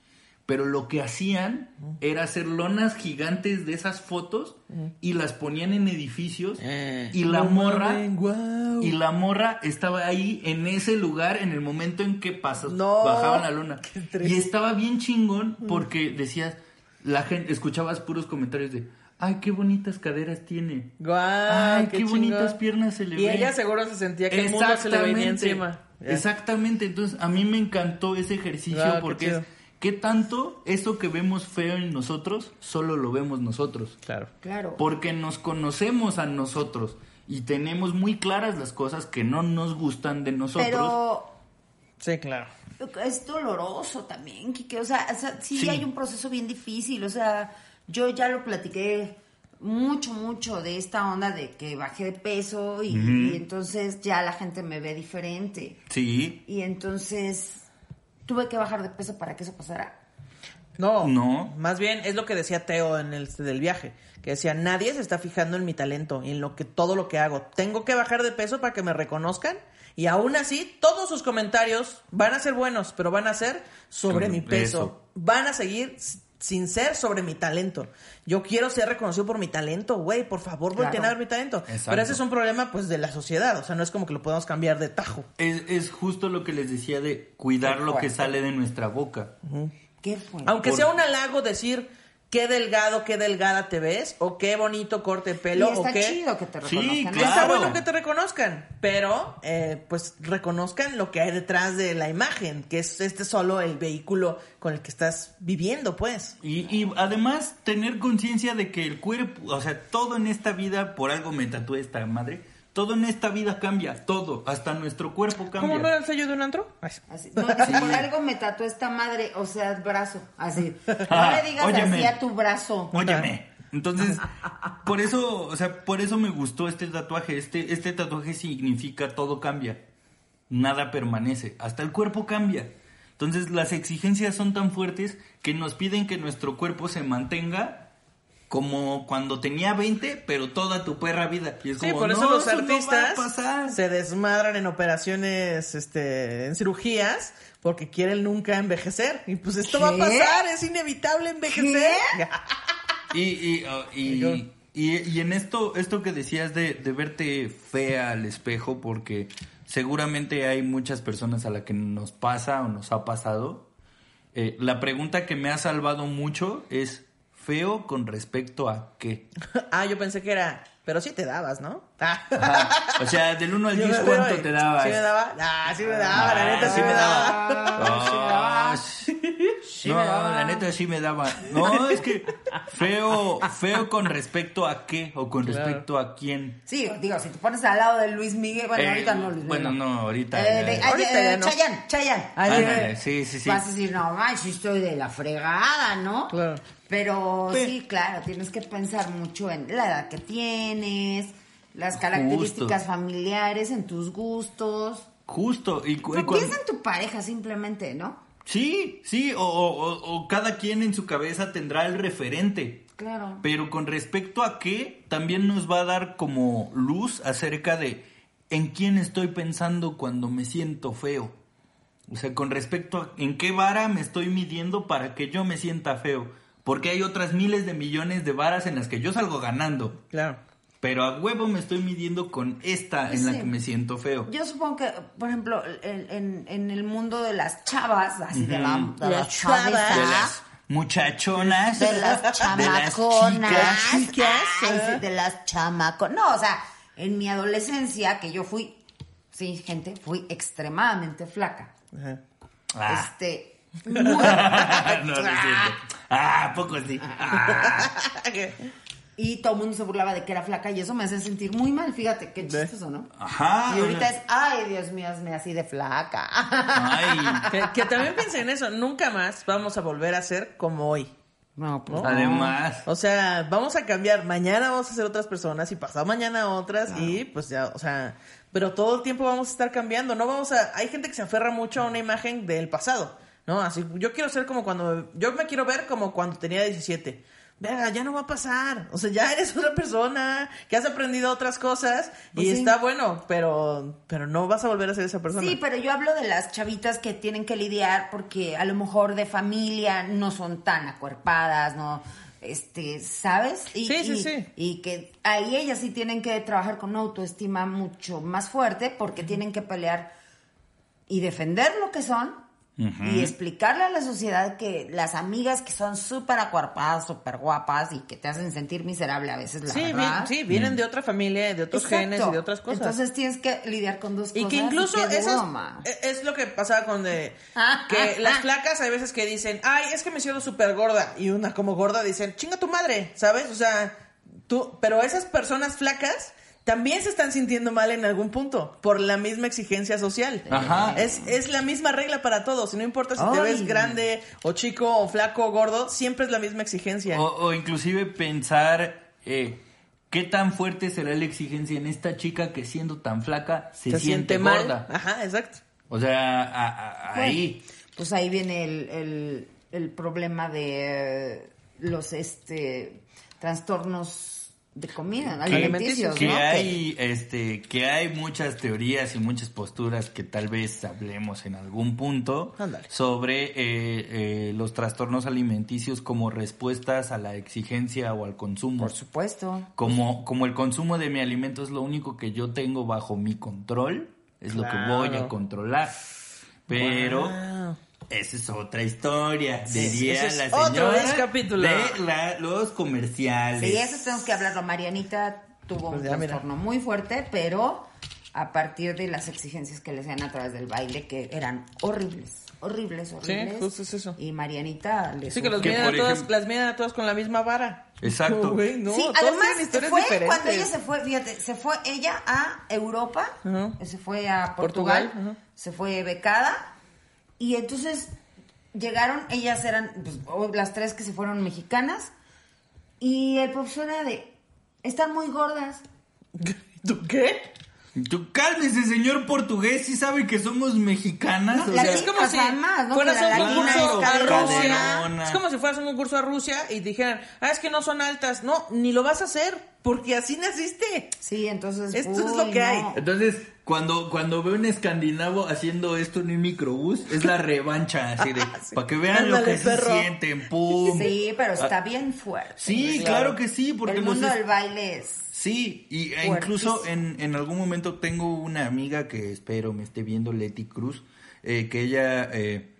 Pero lo que hacían era hacer lonas gigantes de esas fotos y las ponían en edificios y la No morra y la morra estaba ahí en ese lugar en el momento en que pasas No, bajaban la lona. Y estaba bien chingón porque decías la gente escuchabas puros comentarios de ay qué bonitas caderas tiene. Guau, Ay, qué, bonitas piernas se le Y ven. ella seguro se sentía que el mundo se le venía encima. Exactamente. Entonces, a mí me encantó ese ejercicio qué porque chido. es qué tanto eso que vemos feo en nosotros, solo lo vemos nosotros. Claro. Claro. Porque nos conocemos a nosotros y tenemos muy claras las cosas que no nos gustan de nosotros. Pero Sí, claro. es doloroso también, Kike. O sea, o sea, sí, Sí. hay un proceso bien difícil. O sea, yo ya lo platiqué mucho, mucho de esta onda de que bajé de peso y, y entonces ya la gente me ve diferente. Sí. Y entonces tuve que bajar de peso para que eso pasara. No, No. Más bien es lo que decía Teo en el del viaje, que decía, nadie se está fijando en mi talento y en lo que todo lo que hago. Tengo que bajar de peso para que me reconozcan y aún así todos sus comentarios van a ser buenos, pero van a ser sobre mi peso. eso. Van a seguir sin ser sobre mi talento. Yo quiero ser reconocido por mi talento, güey, por favor, volteen Claro. a ver mi talento. Exacto. Pero ese es un problema pues de la sociedad, o sea, no es como que lo podemos cambiar de tajo. Es, es justo lo que les decía de cuidar lo que sale de nuestra boca. ¿Qué fue? Aunque Por- sea un halago decir, qué delgado, qué delgada te ves, o qué bonito corte de pelo, y está o qué... chido que te Sí, reconozcan. claro. Está bueno que te reconozcan, pero eh, pues reconozcan lo que hay detrás de la imagen, que es este solo el vehículo con el que estás viviendo, pues. Y, y además tener conciencia de que el cuerpo, o sea, todo en esta vida, por algo me tatué esta madre, todo en esta vida cambia, todo, hasta nuestro cuerpo cambia. ¿Cómo no era el sello de un antro? Ay. Así, no, por algo me tatuó esta madre, o sea, brazo, así. No Ah, le digas óyeme. así a tu brazo. Óyeme. Entonces, por eso, o sea, por eso me gustó este tatuaje. Este, este tatuaje significa todo cambia. Nada permanece. Hasta el cuerpo cambia. Entonces, las exigencias son tan fuertes que nos piden que nuestro cuerpo se mantenga como cuando tenía 20, pero toda tu perra vida. Y es Sí, como, por eso "No, los no va a artistas pasar". se desmadran en operaciones, este, en cirugías, porque quieren nunca envejecer. Y pues esto va a pasar, es inevitable envejecer. Y, y, oh, y, y- y en esto, esto que decías de, de verte fea al espejo, porque seguramente hay muchas personas a las que nos pasa o nos ha pasado. eh, la pregunta que me ha salvado mucho es feo con respecto a qué. ah, yo pensé que era, pero sí te dabas, ¿no? Ah. O sea, del 1 al Yo 10, me ¿cuánto te dabas? Sí me daba. Ah, sí me daba, la Ah, neta sí, me daba. Ah, sí. no, la neta sí me daba. No, es que feo, feo con respecto a qué o con Claro. respecto a quién. Sí, digo, si te pones al lado de Luis Miguel, bueno, Eh, ahorita no, Luis Miguel. bueno, no, ahorita Eh, de- Ahorita ya eh, no. Chayanne, Chayanne. Ándale, Eh, sí, sí, sí. Vas a decir, no, manches, estoy de la fregada, ¿no? Claro. Pero Pe- sí, claro, tienes que pensar mucho en la edad que tienes, las características Justo. familiares, en tus gustos. Justo. Y, cu- Pero piensa en tu pareja simplemente, ¿no? Sí, sí, o, o- o- o cada quien en su cabeza tendrá el referente. Claro. Pero con respecto a qué, también nos va a dar como luz acerca de en quién estoy pensando cuando me siento feo. O sea, con respecto a en qué vara me estoy midiendo para que yo me sienta feo. Porque hay otras miles de millones de varas en las que yo salgo ganando. Claro. Pero a huevo me estoy midiendo con esta en la que me siento feo. Yo supongo que, por ejemplo, en, en- en el mundo de las chavas, así de, la, de Las las chavas. chavas, De las muchachonas. de las chamaconas, chicas, chicas, ay, ajá. sí, de las chamaconas. No, o sea, en mi adolescencia, que yo fui, sí, gente, fui extremadamente flaca. Ajá. Ah. Este, muy- no, no. Ah, ¿a poco sí. Ah. y todo el mundo se burlaba de que era flaca y eso me hace sentir muy mal, fíjate, qué chistoso, ¿no? Ajá. Y ahorita es, ay, Dios mío, hazme así de flaca. Ay. Que, que también pensé en eso, nunca más vamos a volver a ser como hoy. No, pues ¿no? Además. O sea, vamos a cambiar. Mañana vamos a ser otras personas y pasado mañana otras y pues ya, o sea, pero todo el tiempo vamos a estar cambiando. No vamos a. Hay gente que se aferra mucho a una imagen del pasado, ¿no? Así, yo quiero ser como cuando. Yo me quiero ver como cuando tenía 17. Venga, ya no va a pasar. O sea, ya eres otra persona que has aprendido otras cosas y Pues sí. está bueno, pero, pero no vas a volver a ser esa persona. Sí, pero yo hablo de las chavitas que tienen que lidiar porque a lo mejor de familia no son tan acuerpadas, no, este, ¿sabes? Y, Sí, sí, y- sí. Y que ahí ellas sí tienen que trabajar con una autoestima mucho más fuerte porque tienen que pelear y defender lo que son y explicarle a la sociedad que las amigas que son súper acuerpadas, súper guapas y que te hacen sentir miserable a veces, la sí, verdad. vi- sí, vienen de otra familia, de otros Exacto. genes y de otras cosas. Entonces tienes que lidiar con dos Y cosas. que incluso qué esas, e- es lo que pasaba con de Ah, que ah, las ah. flacas hay veces que dicen, ay, es que me siento súper gorda. Y una como gorda dicen, chinga tu madre, ¿sabes? O sea, tú, pero esas personas flacas también se están sintiendo mal en algún punto por la misma exigencia social. Ajá. Es, es la misma regla para todos. Y no importa si te ves grande o chico o flaco o gordo, siempre es la misma exigencia. O, o inclusive pensar eh, qué tan fuerte será la exigencia en esta chica que siendo tan flaca se, siente, mal. gorda. Ajá, exacto. O sea, a- a- ahí. Pues ahí viene el, el, el problema de eh, los este trastornos de comida, alimenticios, que ¿no? hay este que hay muchas teorías y muchas posturas que tal vez hablemos en algún punto Ándale. sobre eh, eh, los trastornos alimenticios como respuestas a la exigencia o al consumo Por supuesto. como como el consumo de mi alimento es lo único que yo tengo bajo mi control es lo que voy a controlar pero Wow. Esa es otra historia, diría la otro señora es capítulo. de la- los comerciales. Sí, eso tenemos que hablarlo. Marianita tuvo Pues un trastorno muy fuerte, pero a partir de las exigencias que le hacían a través del baile, que eran horribles, horribles, horribles. justo es eso. Y Marianita le Sí, que los Que, miden a por todas, ejemplo- las miden a todas con la misma vara. Exacto. No, sí, además fue diferentes. cuando ella se fue, fíjate, se fue ella a Europa, se fue a Portugal, se fue becada y entonces llegaron, ellas eran pues, las tres que se fueron mexicanas y el profesor era de, están muy gordas. ¿Tú qué? Tú cálmese, señor portugués, si sabe que somos mexicanas. No, o sea, Es como si fueras a un latina concurso a Rusia. Es como si fueras a un concurso a Rusia y dijeran, ah, es que no son altas. No, ni lo vas a hacer, porque así naciste. Sí, entonces. Esto es lo que hay. Entonces, cuando, cuando veo un escandinavo haciendo esto en un microbús, es la revancha, así de, Sí. para que vean lo que se perro. sienten, pum. Sí, pero está bien fuerte. Sí, claro que sí, porque el mundo del baile es. Sí, y e incluso en, en algún momento tengo una amiga que espero me esté viendo, Leti Cruz, eh, que ella eh,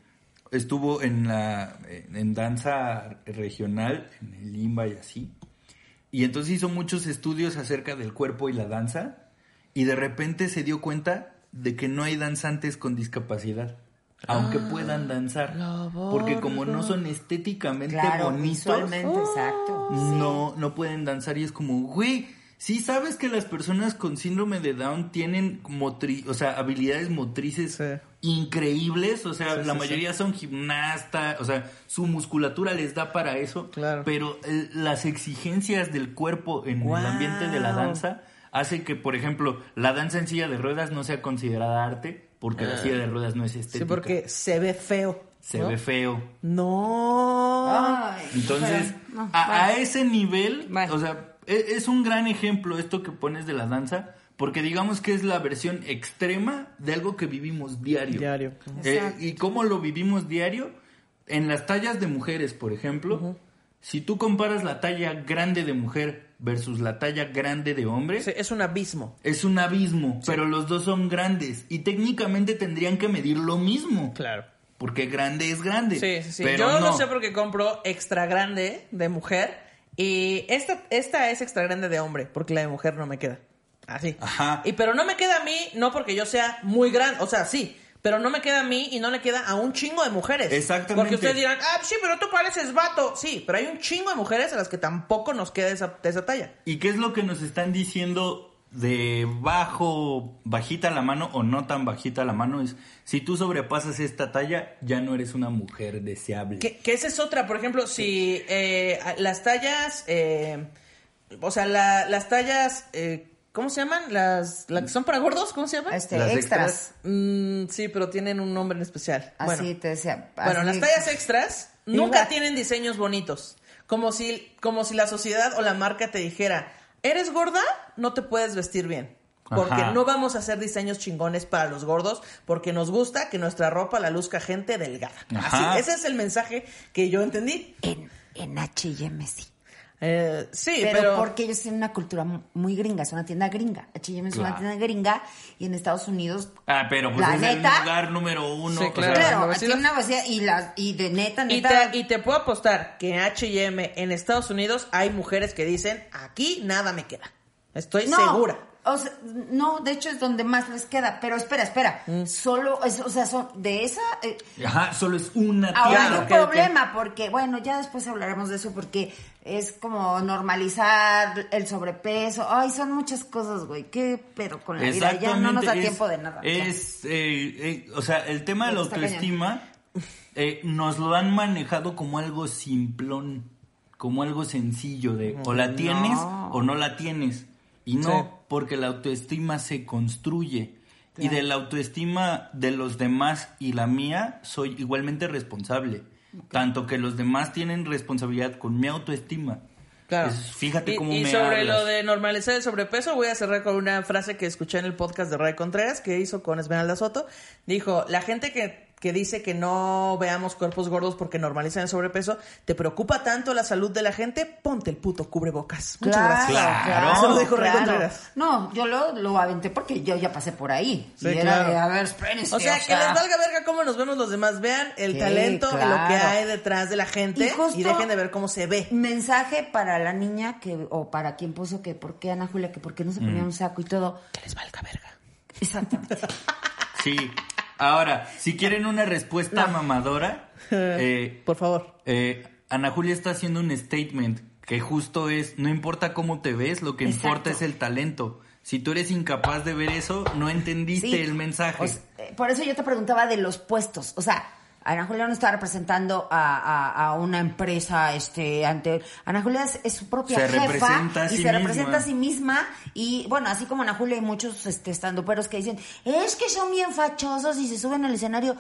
estuvo en la en, en danza regional, en el Limba y así, y entonces hizo muchos estudios acerca del cuerpo y la danza, y de repente se dio cuenta de que no hay danzantes con discapacidad. Aunque puedan danzar, porque como no son estéticamente Claro, bonitos, exacto. no, no pueden danzar y es como, güey, sí sabes que las personas con síndrome de Down tienen motri o sea, habilidades motrices Sí. increíbles, o sea, Sí, la sí, mayoría son gimnastas, o sea, su musculatura les da para eso, Claro. pero eh, las exigencias del cuerpo en el ambiente de la danza hace que, por ejemplo, la danza en silla de ruedas no sea considerada arte, porque la silla de ruedas no es estética. Sí, porque se ve feo. se ¿no? ve feo. No. Ay, Entonces, no, a, ese nivel, o sea, es un gran ejemplo esto que pones de la danza, porque digamos que es la versión extrema de algo que vivimos diario. Diario. Eh, Exacto. ¿Y cómo lo vivimos diario? En las tallas de mujeres, por ejemplo, si tú comparas la talla grande de mujer versus la talla grande de hombre, Sí, es un abismo. es un abismo, pero los dos son grandes y técnicamente tendrían que medir lo mismo. Claro. Porque grande es grande. Sí, sí, sí. Pero Yo no. lo sé porque compro extra grande de mujer y esta, esta es extra grande de hombre porque la de mujer no me queda. Así. Ajá. Y pero no me queda a mí, no porque yo sea muy grande, o sea, sí, pero no me queda a mí y no le queda a un chingo de mujeres. Exactamente. Porque ustedes dirán, ah, sí, pero tú pareces vato. Sí, pero hay un chingo de mujeres a las que tampoco nos queda esa, esa talla. ¿Y qué es lo que nos están diciendo de bajo, bajita la mano o no tan bajita la mano? Es, si tú sobrepasas esta talla, ya no eres una mujer deseable. Que, que esa es otra, por ejemplo, si eh, las tallas, eh, o sea, la- las tallas, eh, ¿cómo se llaman? Las, las que son para gordos, ¿cómo se llaman? Este, Las extras. Mm, sí, pero tienen un nombre en especial. Así bueno, te decía. bueno, las tallas extras Igual. nunca tienen diseños bonitos. Como si, como si la sociedad o la marca te dijera, ¿eres gorda? No te puedes vestir bien. Porque Ajá. no vamos a hacer diseños chingones para los gordos, porque nos gusta que nuestra ropa la luzca gente delgada. Ajá. Así, ese es el mensaje que yo entendí. En, en H&M sí. Eh, sí, Pero, pero, porque ellos tienen una cultura mu- muy gringa, es una tienda gringa. H&M es una tienda gringa y en Estados Unidos... Ah, pero pues La es neta- el lugar número uno. Sí, claro. Claro, la tiene una vacía y, las y de neta, y neta... te, y te puedo apostar que en H&M en Estados Unidos hay mujeres que dicen, aquí nada me queda. Estoy no, segura. O sea, no, de hecho es donde más les queda. Pero espera, espera. Mm. Solo, es- o sea, son de esa... eh, Ajá, solo es una Ahora tienda. hay un problema porque, bueno, ya después hablaremos de eso porque es como normalizar el sobrepeso. Ay, son muchas cosas, güey. ¿Qué pedo con la vida? Ya no nos da es- tiempo de nada. Es, eh, eh, o sea, el tema de la autoestima eh, nos lo han manejado como algo simplón, como algo sencillo de o la tienes o no la tienes. Y no, Sí. Porque la autoestima se construye. Y de la autoestima de los demás y la mía soy igualmente responsable. Tanto que los demás tienen responsabilidad con mi autoestima. Claro. Fíjate y, cómo y me sobre hablas. lo de normalizar el sobrepeso, voy a cerrar con una frase que escuché en el podcast de Ray Contreras que hizo con Esmeralda Soto. Dijo, la gente que, que dice que no veamos cuerpos gordos porque normalizan el sobrepeso, ¿te preocupa tanto la salud de la gente? Ponte el puto cubrebocas. Muchas Claro, gracias. Claro. Eso lo dijo Rey claro. Contreras. No, yo lo, lo aventé porque yo ya pasé por ahí. Sí, y era claro. de, a ver, espérense. O sea, que les valga verga cómo nos vemos los demás. Vean el Sí, talento lo que hay detrás de la gente Y dejen de ver cómo se ve. Mensaje para la niña que, o para quien puso que por qué Ana Julia, que por qué no se ponía Mm. un saco y todo. Que les valga verga. Exactamente. Sí. Ahora, si quieren una respuesta mamadora, eh, Por favor. eh, Ana Julia está haciendo un statement que justo es, no importa cómo te ves, lo que importa es el talento. Si tú eres incapaz de ver eso, no entendiste Sí. el mensaje. O sea, eh, por eso yo te preguntaba de los puestos. O sea, Ana Julia no está representando a, a- a una empresa este ante Ana Julia es, es su propia Se jefa y sí se representa a sí misma y bueno así como Ana Julia hay muchos este estandoperos que dicen es que son bien fachosos y se suben al escenario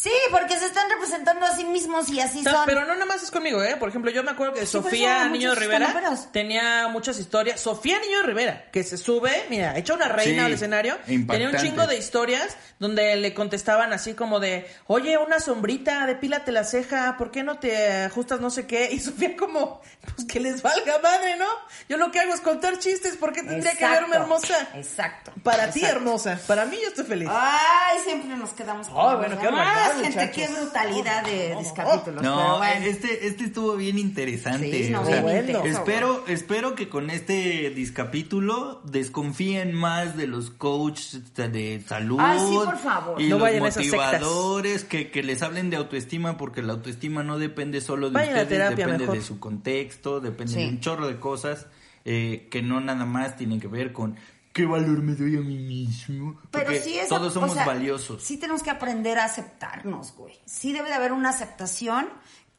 sí porque se están representando a sí mismos y así O sea, son Pero no nada más es conmigo, ¿eh? Por ejemplo, yo me acuerdo que Sí, eso Sofía Niño de Rivera tenía muchas historias. Sofía Niño de Rivera, que se sube, mira, hecha una reina Sí, al escenario, tenía un impactante. chingo de historias donde le contestaban así como de, oye, una sombrita, depílate la ceja, ¿por qué no te ajustas no sé qué? Y Sofía como, pues que les valga madre, ¿no? Yo lo que hago es contar chistes, ¿por qué tendría que verme hermosa? exacto Para ti, exacto. hermosa. Para mí, yo estoy feliz. Ay, siempre nos quedamos con Ay, bueno, qué gente, qué brutalidad de, No, de no, capítulos. No, pero bueno. este, este estuvo bien interesante. Sí, no, o sea, espero, espero que con este discapítulo desconfíen más de los coaches de salud. Ay, sí, por favor. Y No los motivadores, que, que les hablen de autoestima, porque la autoestima no depende solo de Vayan ustedes, terapia depende mejor. de su contexto, depende Sí. de un chorro de cosas eh, que no nada más tienen que ver con qué valor me doy a mí mismo. Pero Porque sí es todos o somos sea, valiosos. Sí tenemos que aprender a aceptarnos, güey. Sí debe de haber una aceptación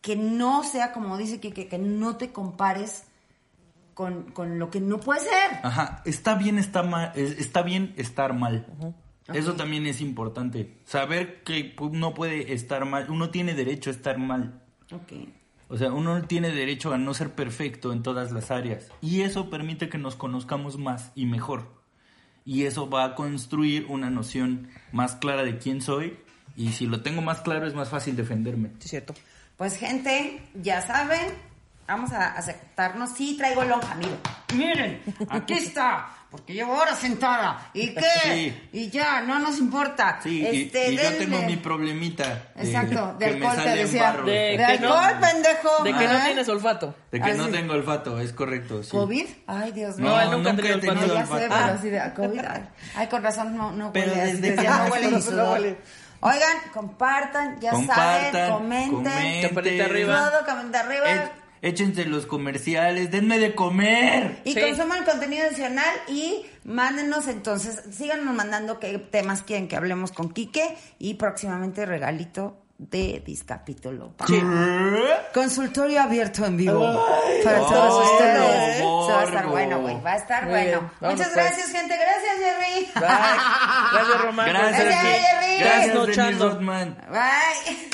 que no sea como dice que, que, que no te compares con, con lo que no puede ser. Ajá, está bien, está mal, es- está bien estar mal. Eso también es importante. Saber que uno puede estar mal, uno tiene derecho a estar mal. Ok. O sea, uno tiene derecho a no ser perfecto en todas las áreas. Y eso permite que nos conozcamos más y mejor. Y eso va a construir una noción más clara de quién soy. Y si lo tengo más claro es más fácil defenderme. Cierto. Pues gente, ya saben, vamos a aceptarnos. Sí, traigo lonja, miren. Miren, aquí está. Porque llevo horas sentada. ¿Y qué? Sí. Y ya, no nos importa. Sí, y- Este, y, yo denle. tengo mi problemita. de- Exacto, de que me alcohol te decía. De De, que no- alcohol, pendejo. De que no tienes olfato. De que Ah, no sí. tengo olfato, es correcto. sí. ¿COVID? Ay, Dios No, mío. No, él nunca nunca he tenido No, olfato. ya sé, olfato. pero así de COVID. Ay, ay, con razón no, no Pero huele, desde que- no huele ni No sudor. huele. Oigan, compartan, ya Compartan, saben, comenten. comenten. Campanita arriba. Todo, comenta arriba. Échense los comerciales, denme de comer. Y Sí. consuman contenido adicional y mándenos entonces, síganos mandando qué temas quieren que hablemos con Quique y próximamente regalito de discapítulo. Consultorio abierto en vivo para todos ustedes. no, Eso va a estar bueno, güey. Va a estar Muy bueno. bien, Muchas pues. gracias, gente. Gracias, Jerry. Bye. Gracias, Román. Gracias, Gracias, Jerry. gracias. Denise Rodman. Bye.